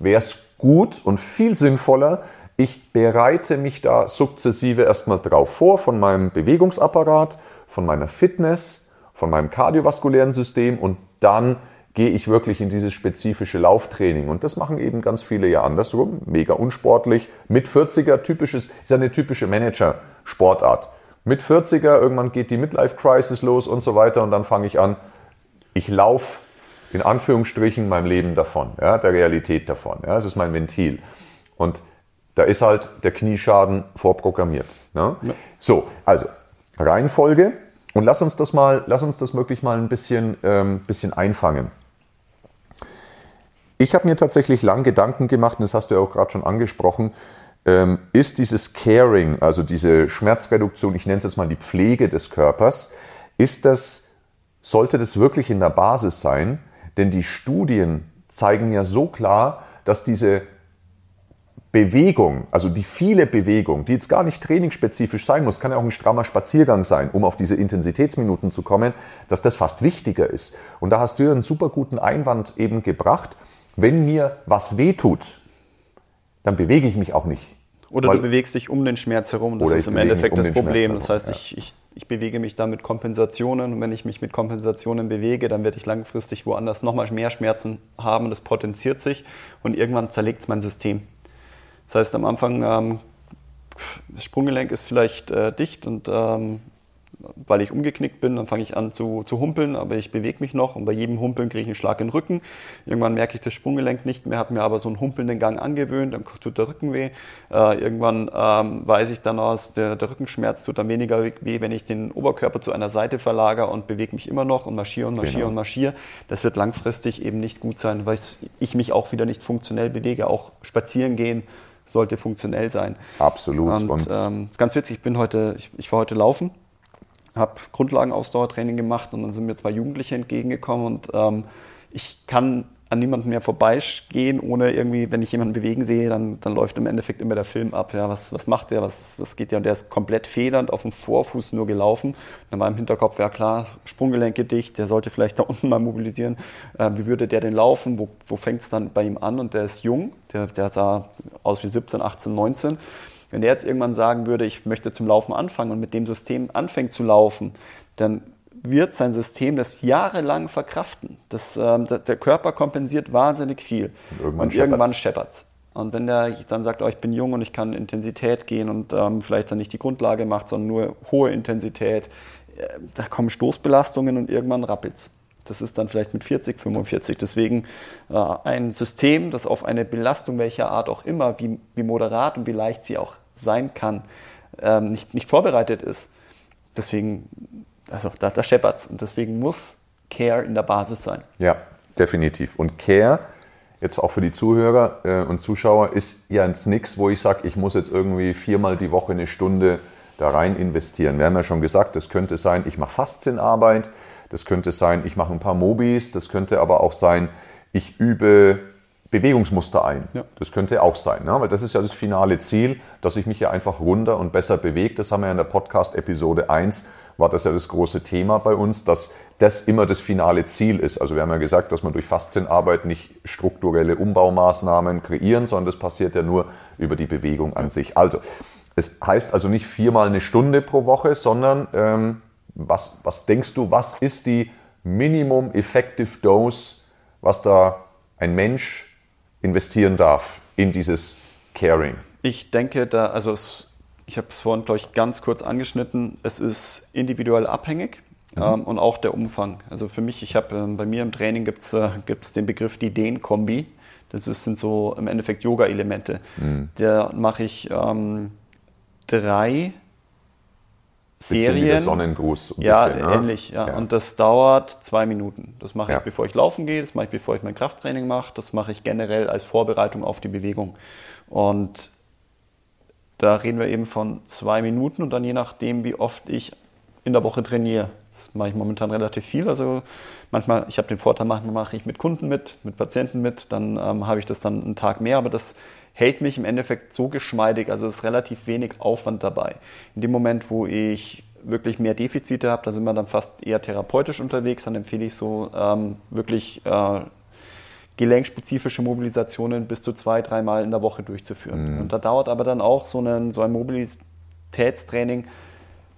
wäre es gut und viel sinnvoller, ich bereite mich da sukzessive erstmal drauf vor von meinem Bewegungsapparat, von meiner Fitness, von meinem kardiovaskulären System und dann gehe ich wirklich in dieses spezifische Lauftraining. Und das machen eben ganz viele ja andersrum, mega unsportlich. Mit 40er, typisches, ist eine typische Manager-Sportart. Mit 40er, irgendwann geht die Midlife-Crisis los und so weiter und dann fange ich an, ich laufe in Anführungsstrichen meinem Leben davon, ja, der Realität davon. Ja, das ist mein Ventil. Und da ist halt der Knieschaden vorprogrammiert. Ne? Ja. So, also Reihenfolge und lass uns das mal, lass uns das wirklich mal ein bisschen, ähm, bisschen einfangen. Ich habe mir tatsächlich lang Gedanken gemacht, und das hast du ja auch gerade schon angesprochen, ähm, ist dieses Caring, also diese Schmerzreduktion, ich nenne es jetzt mal die Pflege des Körpers, ist das, sollte das wirklich in der Basis sein? Denn die Studien zeigen ja so klar, dass diese Bewegung, also die viele Bewegung, die jetzt gar nicht trainingsspezifisch sein muss, kann ja auch ein strammer Spaziergang sein, um auf diese Intensitätsminuten zu kommen, dass das fast wichtiger ist. Und da hast du einen super guten Einwand eben gebracht. Wenn mir was wehtut, dann bewege ich mich auch nicht. Oder Weil, du bewegst dich um den Schmerz herum. Das ist im Endeffekt um das Problem. das heißt, ja. ich, ich, ich bewege mich da mit Kompensationen. Und wenn ich mich mit Kompensationen bewege, dann werde ich langfristig woanders nochmal mehr Schmerzen haben. Das potenziert sich und irgendwann zerlegt es mein System. Das heißt, am Anfang, ähm, das Sprunggelenk ist vielleicht äh, dicht und ähm, weil ich umgeknickt bin, dann fange ich an zu, zu humpeln, aber ich bewege mich noch und bei jedem Humpeln kriege ich einen Schlag in den Rücken. Irgendwann merke ich das Sprunggelenk nicht mehr, habe mir aber so einen humpelnden Gang angewöhnt, dann tut der Rücken weh. Äh, irgendwann ähm, weiß ich dann aus, der, der Rückenschmerz tut dann weniger weh, wenn ich den Oberkörper zu einer Seite verlagere und bewege mich immer noch und marschiere und marschiere genau. und marschiere. Das wird langfristig eben nicht gut sein, weil ich mich auch wieder nicht funktionell bewege, auch spazieren gehen sollte funktionell sein. Absolut. Und, und ähm, ist ganz witzig, ich bin heute, ich, ich war heute laufen, habe Grundlagenausdauertraining gemacht und dann sind mir zwei Jugendliche entgegengekommen und ähm, ich kann an niemanden mehr vorbeigehen, ohne irgendwie, wenn ich jemanden bewegen sehe, dann, dann läuft im Endeffekt immer der Film ab. Ja, was, was macht der, was, was geht der? Und der ist komplett federnd auf dem Vorfuß nur gelaufen. Dann war im Hinterkopf, ja klar, Sprunggelenke dicht, der sollte vielleicht da unten mal mobilisieren. Äh, wie würde der denn laufen? Wo, wo fängt es dann bei ihm an? Und der ist jung, der, der sah aus wie 17, 18, 19. Wenn der jetzt irgendwann sagen würde, ich möchte zum Laufen anfangen und mit dem System anfängt zu laufen, dann wird sein System das jahrelang verkraften. Das, ähm, der Körper kompensiert wahnsinnig viel. Und irgendwann, und irgendwann scheppert es. Und wenn der dann sagt, oh, ich bin jung und ich kann Intensität gehen und ähm, vielleicht dann nicht die Grundlage macht, sondern nur hohe Intensität, äh, da kommen Stoßbelastungen und irgendwann rappelt's. Das ist dann vielleicht mit 40, 45. Deswegen äh, ein System, das auf eine Belastung welcher Art auch immer, wie, wie moderat und wie leicht sie auch sein kann, ähm, nicht, nicht vorbereitet ist. Deswegen also da, da scheppert es. Und deswegen muss Care in der Basis sein. Ja, definitiv. Und Care, jetzt auch für die Zuhörer äh, und Zuschauer, ist ja jetzt nichts, wo ich sage, ich muss jetzt irgendwie viermal die Woche eine Stunde da rein investieren. Wir haben ja schon gesagt, das könnte sein, ich mache Faszienarbeit, das könnte sein, ich mache ein paar Mobis, das könnte aber auch sein, ich übe Bewegungsmuster ein. Ja. Das könnte auch sein, ne? weil das ist ja das finale Ziel, dass ich mich ja einfach runder und besser bewege. Das haben wir ja in der Podcast-Episode 1 war das ja das große Thema bei uns, dass das immer das finale Ziel ist. Also wir haben ja gesagt, dass man durch Faszienarbeit nicht strukturelle Umbaumaßnahmen kreieren, sondern das passiert ja nur über die Bewegung an sich. Also es heißt also nicht viermal eine Stunde pro Woche, sondern ähm, was, was denkst du, was ist die Minimum Effective Dose, was da ein Mensch investieren darf in dieses Caring? Ich denke, da, also es ich habe es vorhin, glaube ich, ganz kurz angeschnitten, es ist individuell abhängig. Mhm. Ähm, und auch der Umfang. Also für mich, ich habe ähm, bei mir im Training gibt es äh, den Begriff die Ideenkombi. Das ist, sind so im Endeffekt Yoga-Elemente. Mhm. Da mache ich ähm, drei Serien. Wie der Sonnengruß. ja, bisschen, ne? ähnlich. Ja. ja. Und das dauert zwei Minuten. Das mache ich, ja. bevor ich laufen gehe, das mache ich, bevor ich mein Krafttraining mache, das mache ich generell als Vorbereitung auf die Bewegung. Und da reden wir eben von zwei Minuten und dann je nachdem, wie oft ich in der Woche trainiere. Das mache ich momentan relativ viel. Also manchmal, ich habe den Vorteil, manchmal mache ich mit Kunden mit, mit Patienten mit, dann ähm, habe ich das dann einen Tag mehr, aber das hält mich im Endeffekt so geschmeidig, also es ist relativ wenig Aufwand dabei. In dem Moment, wo ich wirklich mehr Defizite habe, da sind wir dann fast eher therapeutisch unterwegs, dann empfehle ich so ähm, wirklich äh, gelenkspezifische Mobilisationen bis zu zwei, dreimal in der Woche durchzuführen. Mhm. Und da dauert aber dann auch so, einen, so ein Mobilitätstraining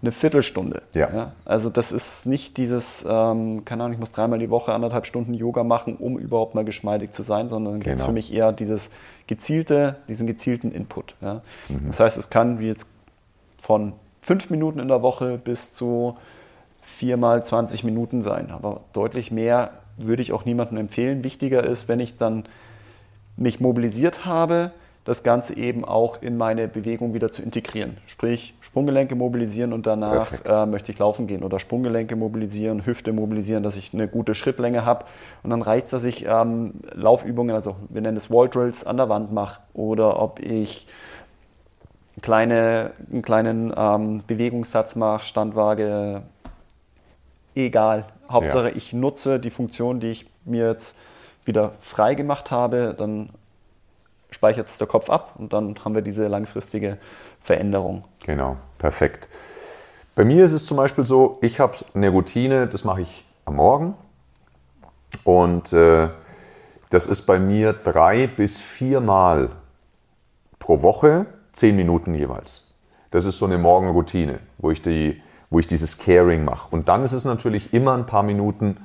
eine Viertelstunde. Ja. ja. Also das ist nicht dieses, ähm, keine Ahnung, ich muss dreimal die Woche anderthalb Stunden Yoga machen, um überhaupt mal geschmeidig zu sein, sondern genau. es für mich eher dieses gezielte, diesen gezielten Input. Ja. Mhm. Das heißt, es kann wie jetzt von fünf Minuten in der Woche bis zu viermal 20 Minuten sein, aber deutlich mehr würde ich auch niemandem empfehlen. Wichtiger ist, wenn ich dann mich mobilisiert habe, das Ganze eben auch in meine Bewegung wieder zu integrieren. Sprich, Sprunggelenke mobilisieren und danach äh, möchte ich laufen gehen oder Sprunggelenke mobilisieren, Hüfte mobilisieren, dass ich eine gute Schrittlänge habe. Und dann reicht es, dass ich ähm, Laufübungen, also wir nennen es Wall Drills, an der Wand mache oder ob ich kleine, einen kleinen ähm, Bewegungssatz mache, Standwaage, egal. Hauptsache, ja. ich nutze die Funktion, die ich mir jetzt wieder frei gemacht habe, dann speichert es der Kopf ab und dann haben wir diese langfristige Veränderung. Genau, perfekt. Bei mir ist es zum Beispiel so, ich habe eine Routine, das mache ich am Morgen und äh, das ist bei mir drei bis viermal pro Woche, zehn Minuten jeweils. Das ist so eine Morgenroutine, wo ich die wo ich dieses Caring mache. Und dann ist es natürlich immer ein paar Minuten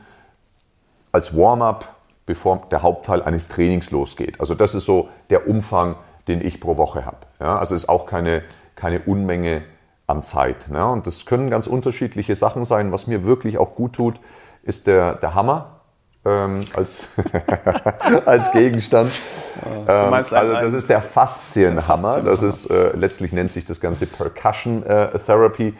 als Warm-up, bevor der Hauptteil eines Trainings losgeht. Also das ist so der Umfang, den ich pro Woche habe. Ja, also ist auch keine, keine Unmenge an Zeit. Ne? Und das können ganz unterschiedliche Sachen sein. Was mir wirklich auch gut tut, ist der, der Hammer ähm, als, als Gegenstand. Ja, ähm, also das ist der Faszienhammer. Das ist äh, letztlich nennt sich das Ganze Percussion äh, Therapy.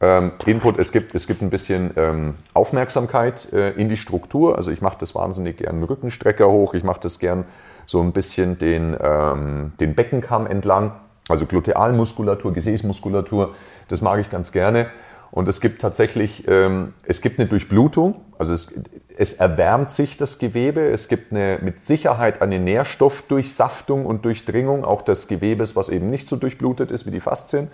Ähm, Input, es gibt, es gibt ein bisschen ähm, Aufmerksamkeit äh, in die Struktur. Also ich mache das wahnsinnig gern Rückenstrecker hoch, ich mache das gern so ein bisschen den, ähm, den Beckenkamm entlang, also Glutealmuskulatur, Gesäßmuskulatur, das mag ich ganz gerne. Und es gibt tatsächlich, ähm, es gibt eine Durchblutung, also es, es erwärmt sich das Gewebe, es gibt eine, mit Sicherheit eine Nährstoffdurchsaftung und Durchdringung auch des Gewebes, was eben nicht so durchblutet ist wie die Faszien.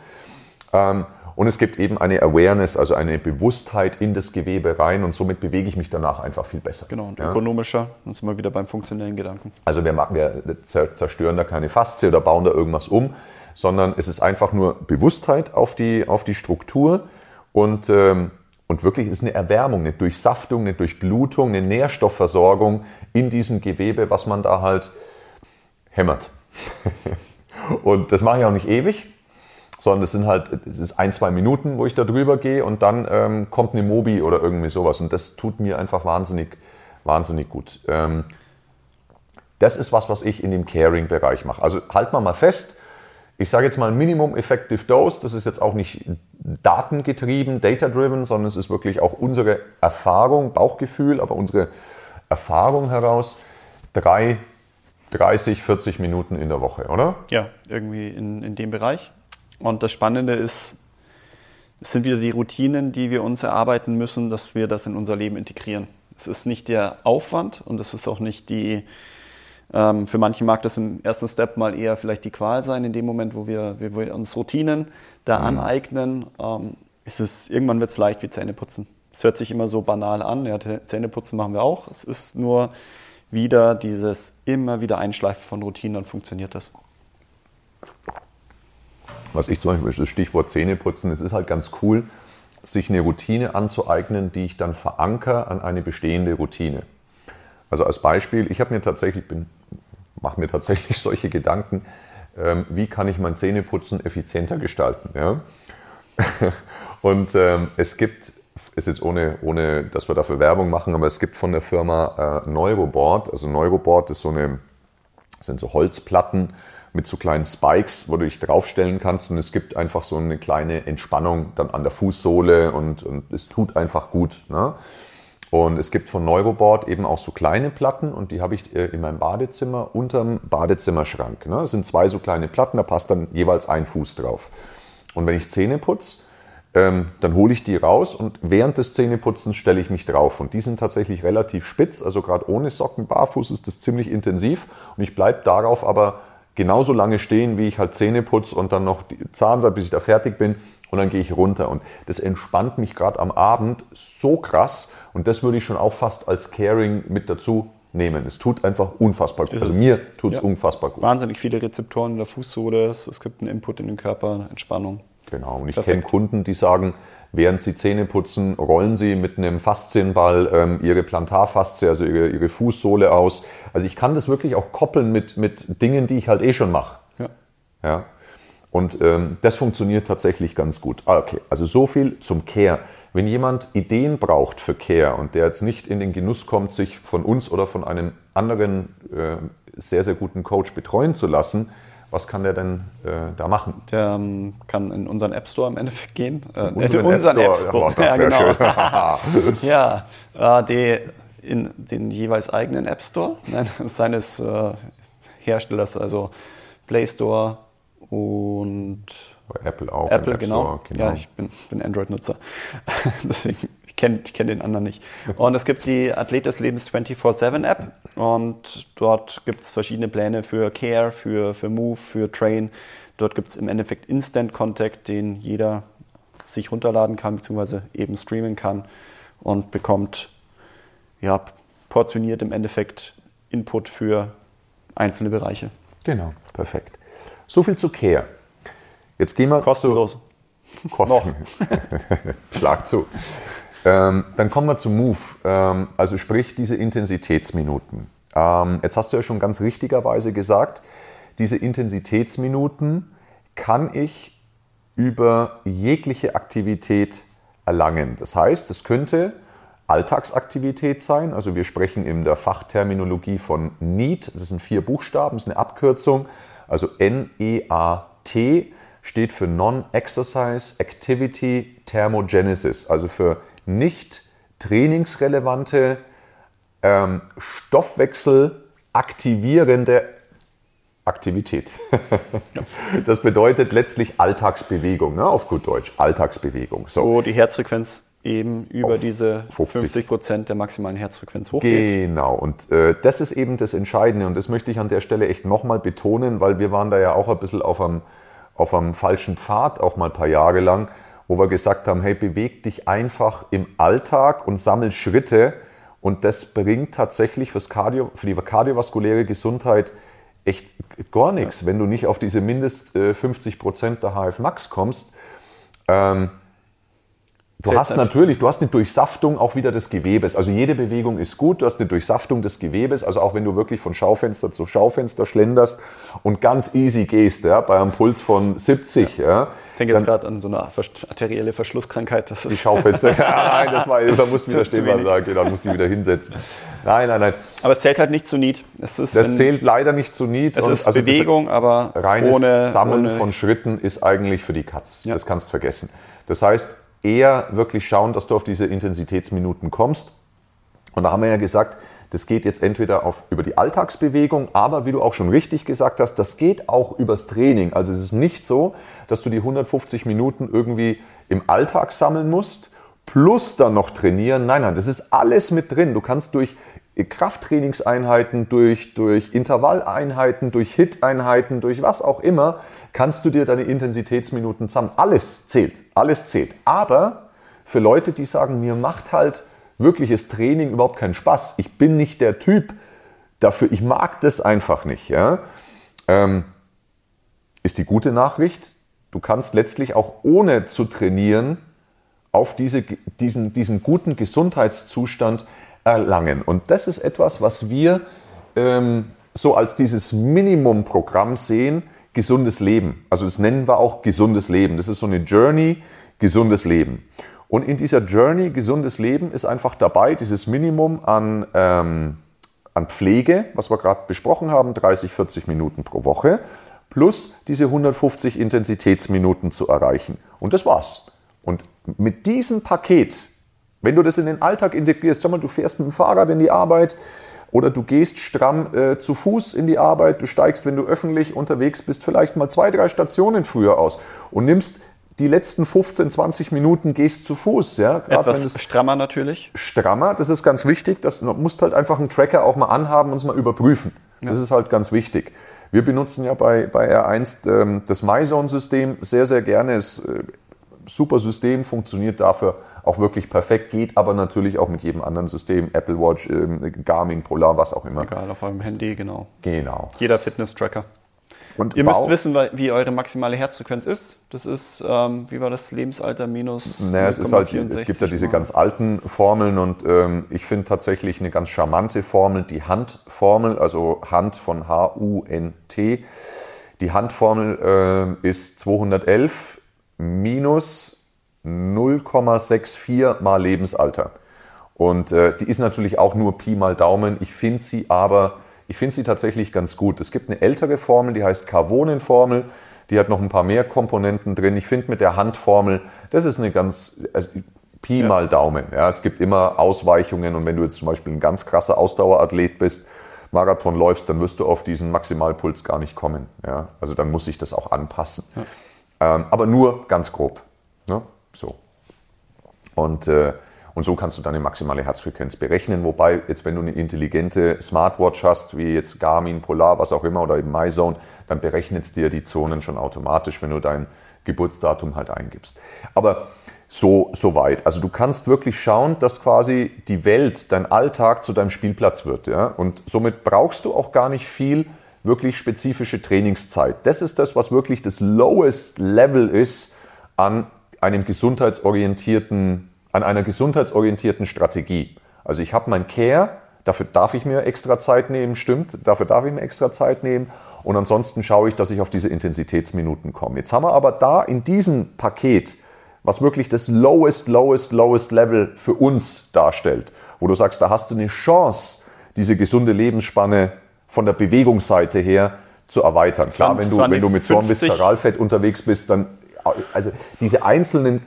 Und es gibt eben eine Awareness, also eine Bewusstheit in das Gewebe rein und somit bewege ich mich danach einfach viel besser. Genau, und ja. ökonomischer, dann sind wir wieder beim funktionellen Gedanken. Also wir, machen, wir zerstören da keine Faszie oder bauen da irgendwas um, sondern es ist einfach nur Bewusstheit auf die, auf die Struktur und, ähm, und wirklich ist eine Erwärmung, eine Durchsaftung, eine Durchblutung, eine Nährstoffversorgung in diesem Gewebe, was man da halt hämmert. und das mache ich auch nicht ewig, sondern es sind halt, es ist ein, zwei Minuten, wo ich da drüber gehe und dann ähm, kommt eine Mobi oder irgendwie sowas. Und das tut mir einfach wahnsinnig, wahnsinnig gut. Ähm, das ist was, was ich in dem Caring-Bereich mache. Also halt mal mal fest, ich sage jetzt mal Minimum Effective Dose, das ist jetzt auch nicht datengetrieben, data-driven, sondern es ist wirklich auch unsere Erfahrung, Bauchgefühl, aber unsere Erfahrung heraus, drei, 30, 40 Minuten in der Woche, oder? Ja, irgendwie in, in dem Bereich. Und das Spannende ist, es sind wieder die Routinen, die wir uns erarbeiten müssen, dass wir das in unser Leben integrieren. Es ist nicht der Aufwand und es ist auch nicht die, ähm, für manche mag das im ersten Step mal eher vielleicht die Qual sein, in dem Moment, wo wir, wo wir uns Routinen da mhm. aneignen, ähm, ist es, irgendwann wird es leicht wie Zähneputzen. Es hört sich immer so banal an, ja, Zähneputzen machen wir auch. Es ist nur wieder dieses immer wieder Einschleifen von Routinen, dann funktioniert das was ich zum Beispiel das Stichwort Zähneputzen, es ist halt ganz cool, sich eine Routine anzueignen, die ich dann verankere an eine bestehende Routine. Also als Beispiel, ich habe mir tatsächlich, mache mir tatsächlich solche Gedanken, ähm, wie kann ich mein Zähneputzen effizienter gestalten. Ja? Und ähm, es gibt, ist jetzt ohne, ohne, dass wir dafür Werbung machen, aber es gibt von der Firma äh, Neuroboard, also Neuroboard ist so eine, sind so Holzplatten, mit so kleinen Spikes, wo du dich draufstellen kannst und es gibt einfach so eine kleine Entspannung dann an der Fußsohle und, und es tut einfach gut. Ne? Und es gibt von Neuroboard eben auch so kleine Platten und die habe ich äh, in meinem Badezimmer unterm Badezimmerschrank. Ne? Das sind zwei so kleine Platten, da passt dann jeweils ein Fuß drauf. Und wenn ich Zähne putze, ähm, dann hole ich die raus und während des Zähneputzens stelle ich mich drauf. Und die sind tatsächlich relativ spitz, also gerade ohne Socken barfuß ist das ziemlich intensiv und ich bleibe darauf aber genauso lange stehen, wie ich halt Zähne putze und dann noch die Zahnseide, bis ich da fertig bin und dann gehe ich runter. Und das entspannt mich gerade am Abend so krass und das würde ich schon auch fast als Caring mit dazu nehmen. Es tut einfach unfassbar gut. Also mir tut es ja. unfassbar gut. Wahnsinnig viele Rezeptoren in der Fußsohle, es gibt einen Input in den Körper, Entspannung. Genau, und ich kenne Kunden, die sagen, während sie Zähne putzen, rollen sie mit einem Faszienball ähm, ihre Plantarfaszie, also ihre, ihre Fußsohle aus. Also ich kann das wirklich auch koppeln mit, mit Dingen, die ich halt eh schon mache. Ja. ja. Und ähm, das funktioniert tatsächlich ganz gut. Ah, okay, also so viel zum Care. Wenn jemand Ideen braucht für Care und der jetzt nicht in den Genuss kommt, sich von uns oder von einem anderen äh, sehr, sehr guten Coach betreuen zu lassen, was kann der denn äh, da machen? Der ähm, kann in unseren App Store im Endeffekt gehen. Äh, in unseren, unseren App Store. App -Store. Ja, ja, genau. ja, äh, die, in den jeweils eigenen App Store nein, seines äh, Herstellers, also Play Store und Apple auch. Apple, genau. genau. Ja, ich bin, bin Android-Nutzer. Deswegen ich kenne kenn den anderen nicht. Und es gibt die Athlet des Lebens 24-7-App und dort gibt es verschiedene Pläne für Care, für, für Move, für Train. Dort gibt es im Endeffekt Instant Contact, den jeder sich runterladen kann, beziehungsweise eben streamen kann und bekommt ja, portioniert im Endeffekt Input für einzelne Bereiche. Genau, perfekt. So viel zu Care. Jetzt gehen wir kostenlos. Kosten. Schlag zu. Ähm, dann kommen wir zum Move, ähm, also sprich diese Intensitätsminuten. Ähm, jetzt hast du ja schon ganz richtigerweise gesagt, diese Intensitätsminuten kann ich über jegliche Aktivität erlangen. Das heißt, es könnte Alltagsaktivität sein. Also wir sprechen in der Fachterminologie von NEAT. Das sind vier Buchstaben, das ist eine Abkürzung. Also N-E-A-T steht für Non-Exercise Activity Thermogenesis, also für nicht trainingsrelevante, ähm, Stoffwechsel aktivierende Aktivität. Das bedeutet letztlich Alltagsbewegung, ne? auf gut Deutsch, Alltagsbewegung. So. Wo die Herzfrequenz eben über diese 50 Prozent der maximalen Herzfrequenz hochgeht. Genau, und äh, das ist eben das Entscheidende und das möchte ich an der Stelle echt nochmal betonen, weil wir waren da ja auch ein bisschen auf einem, auf einem falschen Pfad, auch mal ein paar Jahre lang, wo wir gesagt haben, hey, beweg dich einfach im Alltag und sammel Schritte und das bringt tatsächlich fürs Cardio, für die kardiovaskuläre Gesundheit echt gar nichts, ja. wenn du nicht auf diese mindest äh, 50 Prozent der HF Max kommst. Ähm, du hast natürlich, du hast eine Durchsaftung auch wieder des Gewebes. Also jede Bewegung ist gut, du hast eine Durchsaftung des Gewebes. Also auch wenn du wirklich von Schaufenster zu Schaufenster schlenderst und ganz easy gehst, ja, bei einem Puls von 70, ja, ja ich denke jetzt gerade an so eine arterielle Verschlusskrankheit. Das die Schaufenster. nein, das war, da musst du wieder stehen bleiben sagen, genau, musst du wieder hinsetzen. Nein, nein, nein. Aber es zählt halt nicht zu Need. Es ist, das zählt leider nicht zu Need. Es ist also Bewegung, aber reines ohne Sammeln ohne von Schritten ist eigentlich für die Katz. Ja. Das kannst du vergessen. Das heißt, eher wirklich schauen, dass du auf diese Intensitätsminuten kommst. Und da haben wir ja gesagt, das geht jetzt entweder auf, über die Alltagsbewegung, aber wie du auch schon richtig gesagt hast, das geht auch übers Training. Also es ist nicht so, dass du die 150 Minuten irgendwie im Alltag sammeln musst, plus dann noch trainieren. Nein, nein, das ist alles mit drin. Du kannst durch Krafttrainingseinheiten, durch, durch Intervalleinheiten, durch Hit-Einheiten, durch was auch immer, kannst du dir deine Intensitätsminuten sammeln. Alles zählt, alles zählt. Aber für Leute, die sagen, mir macht halt wirkliches Training überhaupt keinen Spaß. Ich bin nicht der Typ dafür, ich mag das einfach nicht. Ja? Ähm, ist die gute Nachricht, du kannst letztlich auch ohne zu trainieren auf diese, diesen, diesen guten Gesundheitszustand erlangen. Und das ist etwas, was wir ähm, so als dieses Minimumprogramm sehen, gesundes Leben. Also das nennen wir auch gesundes Leben. Das ist so eine Journey, gesundes Leben. Und in dieser Journey gesundes Leben ist einfach dabei, dieses Minimum an, ähm, an Pflege, was wir gerade besprochen haben, 30, 40 Minuten pro Woche, plus diese 150 Intensitätsminuten zu erreichen. Und das war's. Und mit diesem Paket, wenn du das in den Alltag integrierst, sag mal, du fährst mit dem Fahrrad in die Arbeit, oder du gehst stramm äh, zu Fuß in die Arbeit, du steigst, wenn du öffentlich unterwegs bist, vielleicht mal zwei, drei Stationen früher aus und nimmst die letzten 15, 20 Minuten gehst zu Fuß. Ja? Grad Etwas strammer natürlich. Strammer, das ist ganz wichtig. Das, du musst halt einfach einen Tracker auch mal anhaben und es mal überprüfen. Ja. Das ist halt ganz wichtig. Wir benutzen ja bei, bei R1 ähm, das MyZone-System sehr, sehr gerne. Es äh, super System, funktioniert dafür auch wirklich perfekt, geht aber natürlich auch mit jedem anderen System, Apple Watch, ähm, Garmin, Polar, was auch immer. Egal, auf eurem Handy, genau. Genau. Jeder Fitness-Tracker. Und Ihr müsst wissen, wie eure maximale Herzfrequenz ist. Das ist, ähm, wie war das, Lebensalter minus. Naja, es, ist halt, es gibt ja diese ganz alten Formeln und ähm, ich finde tatsächlich eine ganz charmante Formel, die Handformel, also Hand von H-U-N-T. Die Handformel äh, ist 211 minus 0,64 mal Lebensalter. Und äh, die ist natürlich auch nur Pi mal Daumen. Ich finde sie aber ich finde sie tatsächlich ganz gut. Es gibt eine ältere Formel, die heißt Carvonen-Formel. Die hat noch ein paar mehr Komponenten drin. Ich finde mit der Handformel, das ist eine ganz, also Pi ja. mal Daumen. Ja, es gibt immer Ausweichungen und wenn du jetzt zum Beispiel ein ganz krasser Ausdauerathlet bist, Marathon läufst, dann wirst du auf diesen Maximalpuls gar nicht kommen. Ja, also dann muss sich das auch anpassen. Ja. Ähm, aber nur ganz grob. Ne? So. Und äh, und so kannst du deine maximale Herzfrequenz berechnen. Wobei jetzt, wenn du eine intelligente Smartwatch hast, wie jetzt Garmin, Polar, was auch immer, oder eben MyZone, dann berechnet es dir die Zonen schon automatisch, wenn du dein Geburtsdatum halt eingibst. Aber so, so weit. Also du kannst wirklich schauen, dass quasi die Welt, dein Alltag zu deinem Spielplatz wird. Ja? Und somit brauchst du auch gar nicht viel wirklich spezifische Trainingszeit. Das ist das, was wirklich das lowest Level ist an einem gesundheitsorientierten an einer gesundheitsorientierten Strategie. Also ich habe mein Care, dafür darf ich mir extra Zeit nehmen, stimmt, dafür darf ich mir extra Zeit nehmen und ansonsten schaue ich, dass ich auf diese Intensitätsminuten komme. Jetzt haben wir aber da in diesem Paket, was wirklich das lowest, lowest, lowest Level für uns darstellt, wo du sagst, da hast du eine Chance, diese gesunde Lebensspanne von der Bewegungsseite her zu erweitern. Klar, wenn du, wenn du mit so einem Viszeralfett unterwegs bist, dann also diese einzelnen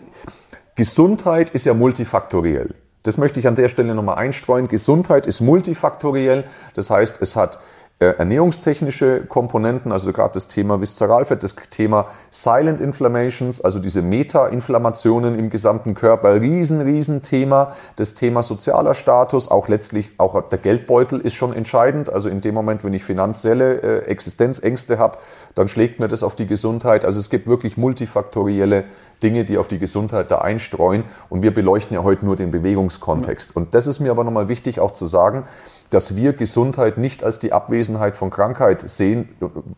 Gesundheit ist ja multifaktoriell. Das möchte ich an der Stelle nochmal einstreuen. Gesundheit ist multifaktoriell. Das heißt, es hat ernährungstechnische Komponenten, also gerade das Thema Viszeralfett, das Thema Silent Inflammations, also diese Meta-Inflammationen im gesamten Körper, riesen, riesen Thema. Das Thema sozialer Status, auch letztlich auch der Geldbeutel ist schon entscheidend. Also in dem Moment, wenn ich finanzielle äh, Existenzängste habe, dann schlägt mir das auf die Gesundheit. Also es gibt wirklich multifaktorielle Dinge, die auf die Gesundheit da einstreuen. Und wir beleuchten ja heute nur den Bewegungskontext. Und das ist mir aber nochmal wichtig auch zu sagen, dass wir Gesundheit nicht als die Abwesenheit von Krankheit sehen,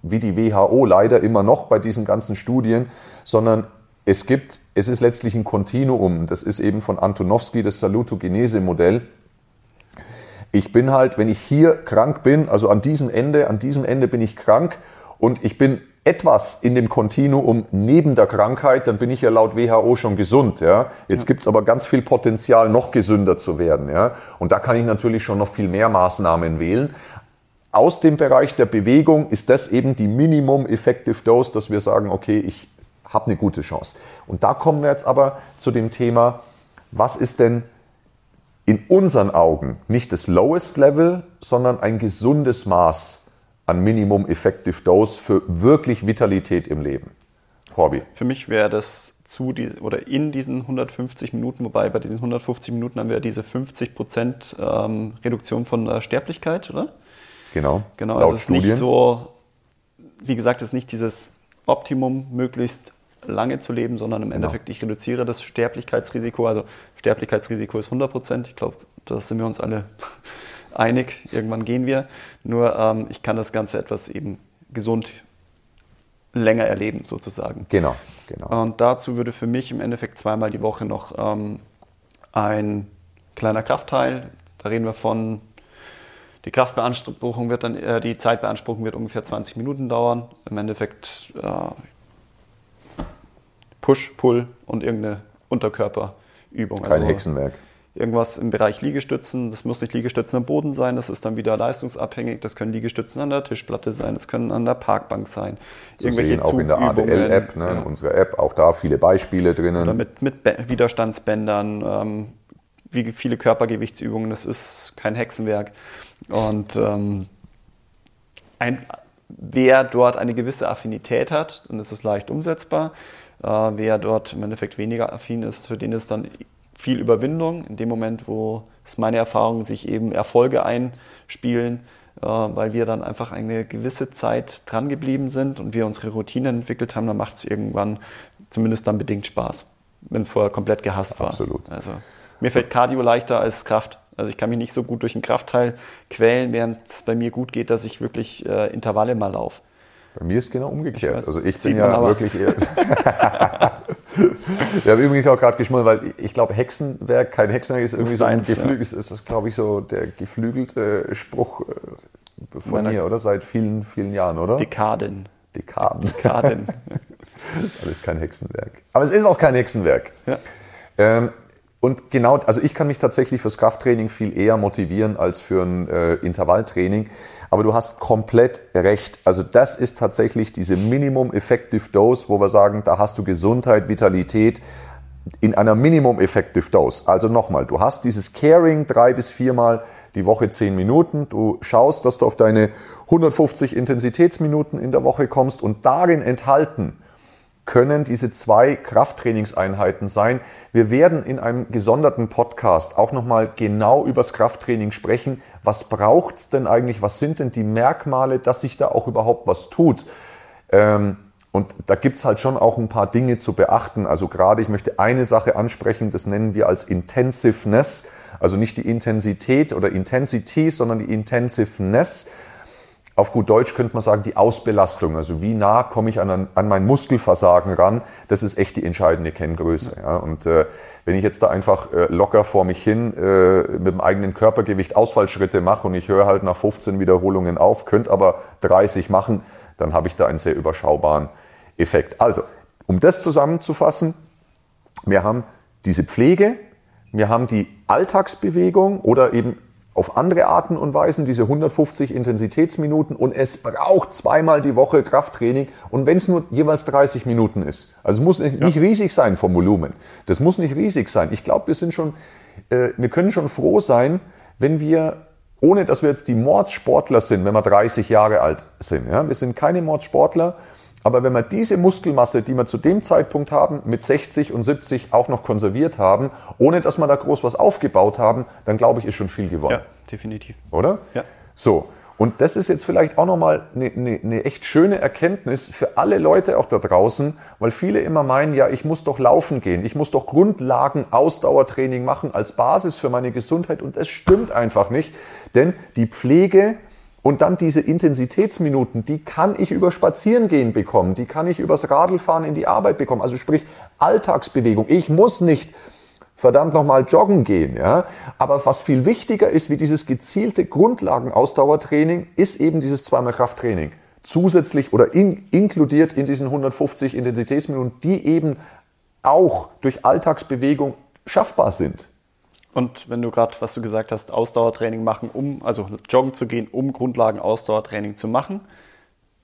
wie die WHO leider immer noch bei diesen ganzen Studien, sondern es gibt, es ist letztlich ein Kontinuum. Das ist eben von Antonowski das Salutogenese-Modell. Ich bin halt, wenn ich hier krank bin, also an diesem Ende, an diesem Ende bin ich krank und ich bin etwas in dem Kontinuum neben der Krankheit, dann bin ich ja laut WHO schon gesund. Ja? Jetzt ja. gibt es aber ganz viel Potenzial, noch gesünder zu werden. Ja? Und da kann ich natürlich schon noch viel mehr Maßnahmen wählen. Aus dem Bereich der Bewegung ist das eben die Minimum Effective Dose, dass wir sagen, okay, ich habe eine gute Chance. Und da kommen wir jetzt aber zu dem Thema, was ist denn in unseren Augen nicht das Lowest Level, sondern ein gesundes Maß an Minimum Effective Dose für wirklich Vitalität im Leben? Hobby. Für mich wäre das zu die, oder in diesen 150 Minuten, wobei bei diesen 150 Minuten haben wir diese 50 Prozent ähm, Reduktion von der Sterblichkeit, oder? Genau. Genau, also es ist nicht so, wie gesagt, es ist nicht dieses Optimum, möglichst lange zu leben, sondern im genau. Endeffekt, ich reduziere das Sterblichkeitsrisiko. Also Sterblichkeitsrisiko ist 100 Prozent. Ich glaube, da sind wir uns alle einig, irgendwann gehen wir. Nur ähm, ich kann das Ganze etwas eben gesund länger erleben, sozusagen. Genau, genau. Und dazu würde für mich im Endeffekt zweimal die Woche noch ähm, ein kleiner Kraftteil, da reden wir von, die Kraftbeanspruchung wird dann, äh, die Zeitbeanspruchung wird ungefähr 20 Minuten dauern. Im Endeffekt äh, Push, Pull und irgendeine Unterkörperübung. Kein also, Hexenwerk irgendwas im Bereich Liegestützen. Das muss nicht Liegestützen am Boden sein, das ist dann wieder leistungsabhängig. Das können Liegestützen an der Tischplatte sein, das können an der Parkbank sein. Irgendwelche sehen auch in der ADL-App, ne, ja. in unserer App, auch da viele Beispiele drinnen. Oder mit, mit Widerstandsbändern, ähm, wie viele Körpergewichtsübungen, das ist kein Hexenwerk. Und ähm, ein, wer dort eine gewisse Affinität hat, dann ist es leicht umsetzbar. Äh, wer dort im Endeffekt weniger affin ist, für den ist dann viel Überwindung. In dem Moment, wo es meine Erfahrung sich eben Erfolge einspielen, äh, weil wir dann einfach eine gewisse Zeit dran geblieben sind und wir unsere Routine entwickelt haben, dann macht es irgendwann zumindest dann bedingt Spaß, wenn es vorher komplett gehasst war. Absolut. Also mir fällt Cardio leichter als Kraft. Also ich kann mich nicht so gut durch den Kraftteil quälen, während es bei mir gut geht, dass ich wirklich äh, Intervalle mal laufe. Bei mir ist genau umgekehrt. Ich also ich bin ja wirklich eher. Wir haben übrigens auch gerade geschmolzen, weil ich glaube, Hexenwerk, kein Hexenwerk ist irgendwie so ein geflügelt, ja. ist das, glaube ich, so der geflügelte Spruch äh, von Meiner mir, oder? Seit vielen, vielen Jahren, oder? Dekaden. Dekaden. Dekaden. Alles kein Hexenwerk. Aber es ist auch kein Hexenwerk. Ja. Ähm, und genau, also ich kann mich tatsächlich fürs Krafttraining viel eher motivieren als für ein äh, Intervalltraining. Aber du hast komplett recht. Also das ist tatsächlich diese Minimum Effective Dose, wo wir sagen, da hast du Gesundheit, Vitalität in einer Minimum Effective Dose. Also nochmal, du hast dieses Caring drei bis viermal die Woche zehn Minuten. Du schaust, dass du auf deine 150 Intensitätsminuten in der Woche kommst und darin enthalten können diese zwei Krafttrainingseinheiten sein. Wir werden in einem gesonderten Podcast auch nochmal genau übers Krafttraining sprechen. Was braucht es denn eigentlich? Was sind denn die Merkmale, dass sich da auch überhaupt was tut? Ähm, und da gibt es halt schon auch ein paar Dinge zu beachten. Also gerade, ich möchte eine Sache ansprechen, das nennen wir als Intensiveness. Also nicht die Intensität oder Intensity, sondern die Intensiveness auf gut Deutsch könnte man sagen, die Ausbelastung. Also wie nah komme ich an, an mein Muskelversagen ran? Das ist echt die entscheidende Kenngröße. Ja. Und äh, wenn ich jetzt da einfach äh, locker vor mich hin äh, mit dem eigenen Körpergewicht Ausfallschritte mache und ich höre halt nach 15 Wiederholungen auf, könnte aber 30 machen, dann habe ich da einen sehr überschaubaren Effekt. Also, um das zusammenzufassen, wir haben diese Pflege, wir haben die Alltagsbewegung oder eben auf andere Arten und Weisen, diese 150 Intensitätsminuten und es braucht zweimal die Woche Krafttraining und wenn es nur jeweils 30 Minuten ist. Also es muss nicht, ja. riesig sein vom Volumen. Das muss nicht riesig sein. Ich glaube, wir sind schon äh, wir können schon froh sein, wenn wir, ohne dass wir jetzt die Mordssportler sind, wenn wir 30 Jahre alt sind. Ja? Wir sind keine Mordssportler, aber wenn wir diese Muskelmasse, die wir zu dem Zeitpunkt haben, mit 60 und 70 auch noch konserviert haben, ohne dass wir da groß was aufgebaut haben, dann glaube ich, ist schon viel gewonnen. Ja, definitiv. Oder? Ja. So. Und das ist jetzt vielleicht auch nochmal eine, eine, eine echt schöne Erkenntnis für alle Leute auch da draußen, weil viele immer meinen, ja, ich muss doch laufen gehen, ich muss doch Grundlagen Ausdauertraining machen als Basis für meine Gesundheit und das stimmt einfach nicht, denn die Pflege und dann diese Intensitätsminuten, die kann ich über Spazierengehen bekommen, die kann ich übers Radlfahren in die Arbeit bekommen, also sprich Alltagsbewegung. Ich muss nicht verdammt nochmal joggen gehen. Ja? Aber was viel wichtiger ist, wie dieses gezielte Grundlagenausdauertraining, ist eben dieses zweimal Krafttraining. Zusätzlich oder in, inkludiert in diesen 150 Intensitätsminuten, die eben auch durch Alltagsbewegung schaffbar sind. Und wenn du gerade, was du gesagt hast, Ausdauertraining machen, um, also joggen zu gehen, um Grundlagen-Ausdauertraining zu machen,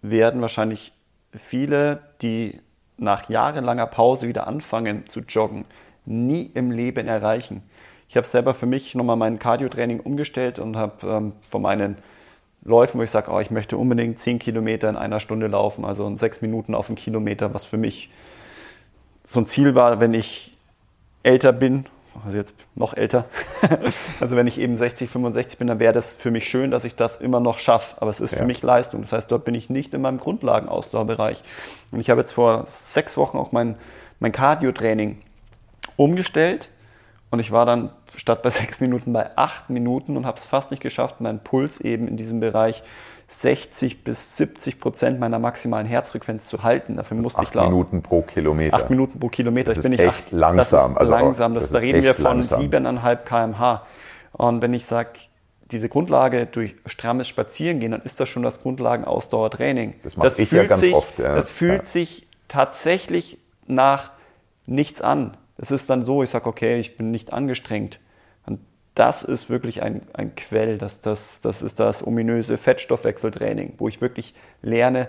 werden wahrscheinlich viele, die nach jahrelanger Pause wieder anfangen zu joggen, nie im Leben erreichen. Ich habe selber für mich nochmal mein Cardio-Training umgestellt und habe ähm, von meinen Läufen, wo ich sage, oh, ich möchte unbedingt 10 Kilometer in einer Stunde laufen, also in sechs Minuten auf einen Kilometer, was für mich so ein Ziel war, wenn ich älter bin, also jetzt noch älter, also wenn ich eben 60, 65 bin, dann wäre das für mich schön, dass ich das immer noch schaffe. Aber es ist ja. für mich Leistung. Das heißt, dort bin ich nicht in meinem Grundlagenausdauerbereich. Und ich habe jetzt vor sechs Wochen auch mein, mein Cardio-Training umgestellt und ich war dann statt bei sechs Minuten bei acht Minuten und habe es fast nicht geschafft, meinen Puls eben in diesem Bereich 60 bis 70 Prozent meiner maximalen Herzfrequenz zu halten. Dafür musste acht ich laufen. Acht Minuten pro Kilometer. Acht Minuten pro Kilometer. Das ist echt acht, langsam. Das ist also langsam. Das, das da reden wir von siebeneinhalb kmh. Und wenn ich sage, diese Grundlage durch strammes Spazierengehen, dann ist das schon das Grundlagenausdauertraining. Das mache ich ja ganz sich, oft. Ja. Das fühlt ja. sich tatsächlich nach nichts an. Es ist dann so, ich sage, okay, ich bin nicht angestrengt. Das ist wirklich ein, ein Quell, das, das, das ist das ominöse Fettstoffwechseltraining, wo ich wirklich lerne,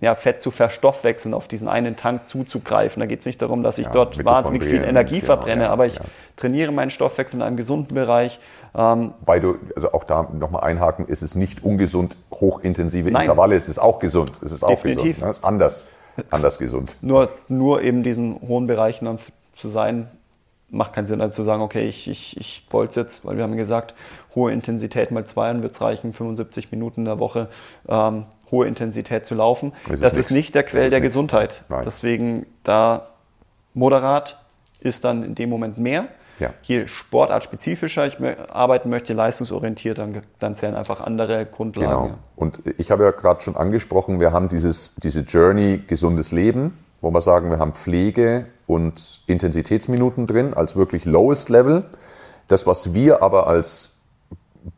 ja, Fett zu verstoffwechseln, auf diesen einen Tank zuzugreifen. Da geht es nicht darum, dass ich ja, dort wahnsinnig viel Energie genau, verbrenne, ja, aber ich ja. trainiere meinen Stoffwechsel in einem gesunden Bereich. Ähm, Weil du, also auch da nochmal einhaken, ist es nicht ungesund, hochintensive Nein. Intervalle, es ist auch gesund. Es ist auch Definitiv. gesund. Ne? Es ist anders, anders gesund. Nur, nur eben diesen hohen Bereichen zu sein, macht keinen Sinn, also zu sagen, okay, ich, ich, ich wollte es jetzt, weil wir haben gesagt, hohe Intensität mal zwei, dann wird es reichen, 75 Minuten in der Woche ähm, hohe Intensität zu laufen. Ist das ist nicht der Quell der Gesundheit. Nein. Deswegen da moderat ist dann in dem Moment mehr. Ja. Je sportartspezifischer ich arbeiten möchte, leistungsorientiert, dann, dann zählen einfach andere Grundlagen. Genau. Und ich habe ja gerade schon angesprochen, wir haben dieses, diese Journey gesundes Leben, wo wir sagen, wir haben Pflege und Intensitätsminuten drin als wirklich lowest Level. Das, was wir aber als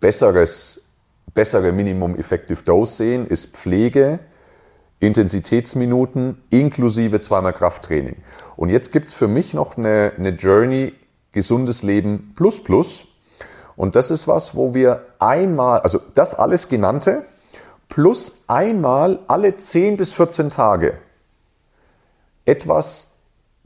besseres, bessere Minimum Effective Dose sehen, ist Pflege, Intensitätsminuten inklusive zweimal Krafttraining. Und jetzt gibt es für mich noch eine, eine Journey gesundes Leben plus plus. Und das ist was, wo wir einmal, also das alles genannte, plus einmal alle 10 bis 14 Tage etwas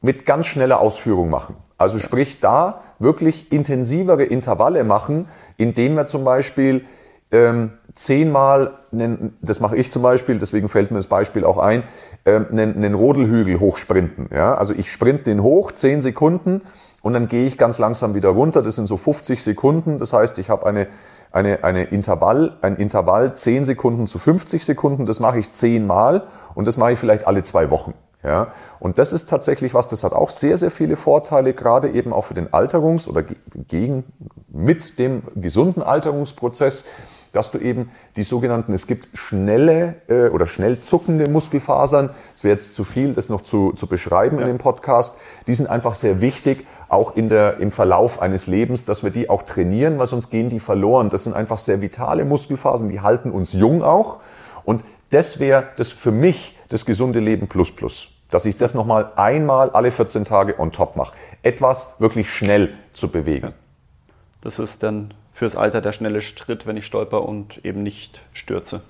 mit ganz schneller Ausführung machen. Also sprich da wirklich intensivere Intervalle machen, indem wir zum Beispiel ähm, zehnmal, einen, das mache ich zum Beispiel, deswegen fällt mir das Beispiel auch ein, ähm, einen, einen Rodelhügel hochsprinten. Ja? Also ich sprinte den hoch, zehn Sekunden und dann gehe ich ganz langsam wieder runter. Das sind so 50 Sekunden. Das heißt, ich habe eine, eine, eine Intervall, ein Intervall 10 Sekunden zu 50 Sekunden. Das mache ich zehnmal und das mache ich vielleicht alle zwei Wochen. Ja, und das ist tatsächlich was, das hat auch sehr, sehr viele Vorteile, gerade eben auch für den Alterungs- oder gegen, mit dem gesunden Alterungsprozess, dass du eben die sogenannten, es gibt schnelle äh, oder schnell zuckende Muskelfasern, es wäre jetzt zu viel, das noch zu, zu beschreiben ja. in dem Podcast, die sind einfach sehr wichtig, auch in der, im Verlauf eines Lebens, dass wir die auch trainieren, weil sonst gehen die verloren. Das sind einfach sehr vitale Muskelfasern, die halten uns jung auch. Und das wäre das für mich das gesunde Leben plus plus dass ich das nochmal einmal alle 14 Tage on top mache. Etwas wirklich schnell zu bewegen. Das ist dann fürs Alter der schnelle Schritt, wenn ich stolper und eben nicht stürze.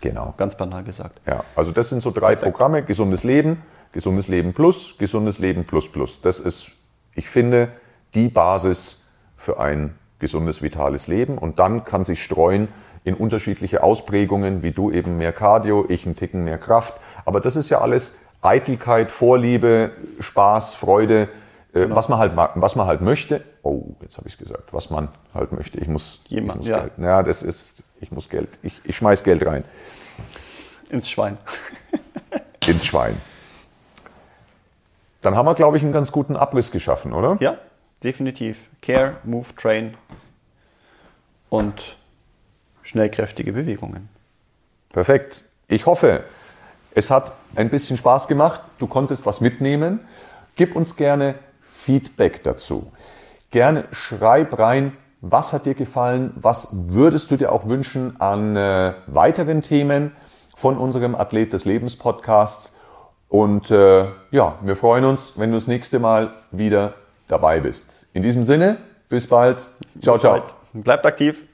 Genau. Ganz banal gesagt. Ja, also das sind so drei Perfekt. Programme. Gesundes Leben, gesundes Leben plus, gesundes Leben plus plus. Das ist, ich finde, die Basis für ein gesundes, vitales Leben. Und dann kann sich streuen in unterschiedliche Ausprägungen, wie du eben mehr Cardio, ich einen Ticken mehr Kraft. Aber das ist ja alles Eitelkeit, Vorliebe, Spaß, Freude, äh, genau. was, man halt, was man halt möchte. Oh, jetzt habe ich es gesagt, was man halt möchte. Ich muss, Jemand, ich muss ja. Geld. Ja, das ist, ich muss Geld. Ich, ich schmeiß Geld rein. Ins Schwein. Ins Schwein. Dann haben wir, glaube ich, einen ganz guten Abriss geschaffen, oder? Ja, definitiv. Care, Move, Train und schnellkräftige Bewegungen. Perfekt. Ich hoffe, es hat ein bisschen Spaß gemacht. Du konntest was mitnehmen. Gib uns gerne Feedback dazu. Gerne schreib rein, was hat dir gefallen, was würdest du dir auch wünschen an äh, weiteren Themen von unserem Athlet des Lebens Podcasts. Und äh, ja, wir freuen uns, wenn du das nächste Mal wieder dabei bist. In diesem Sinne, bis bald. Ciao, bis ciao. Bald. Bleibt aktiv.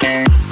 Thank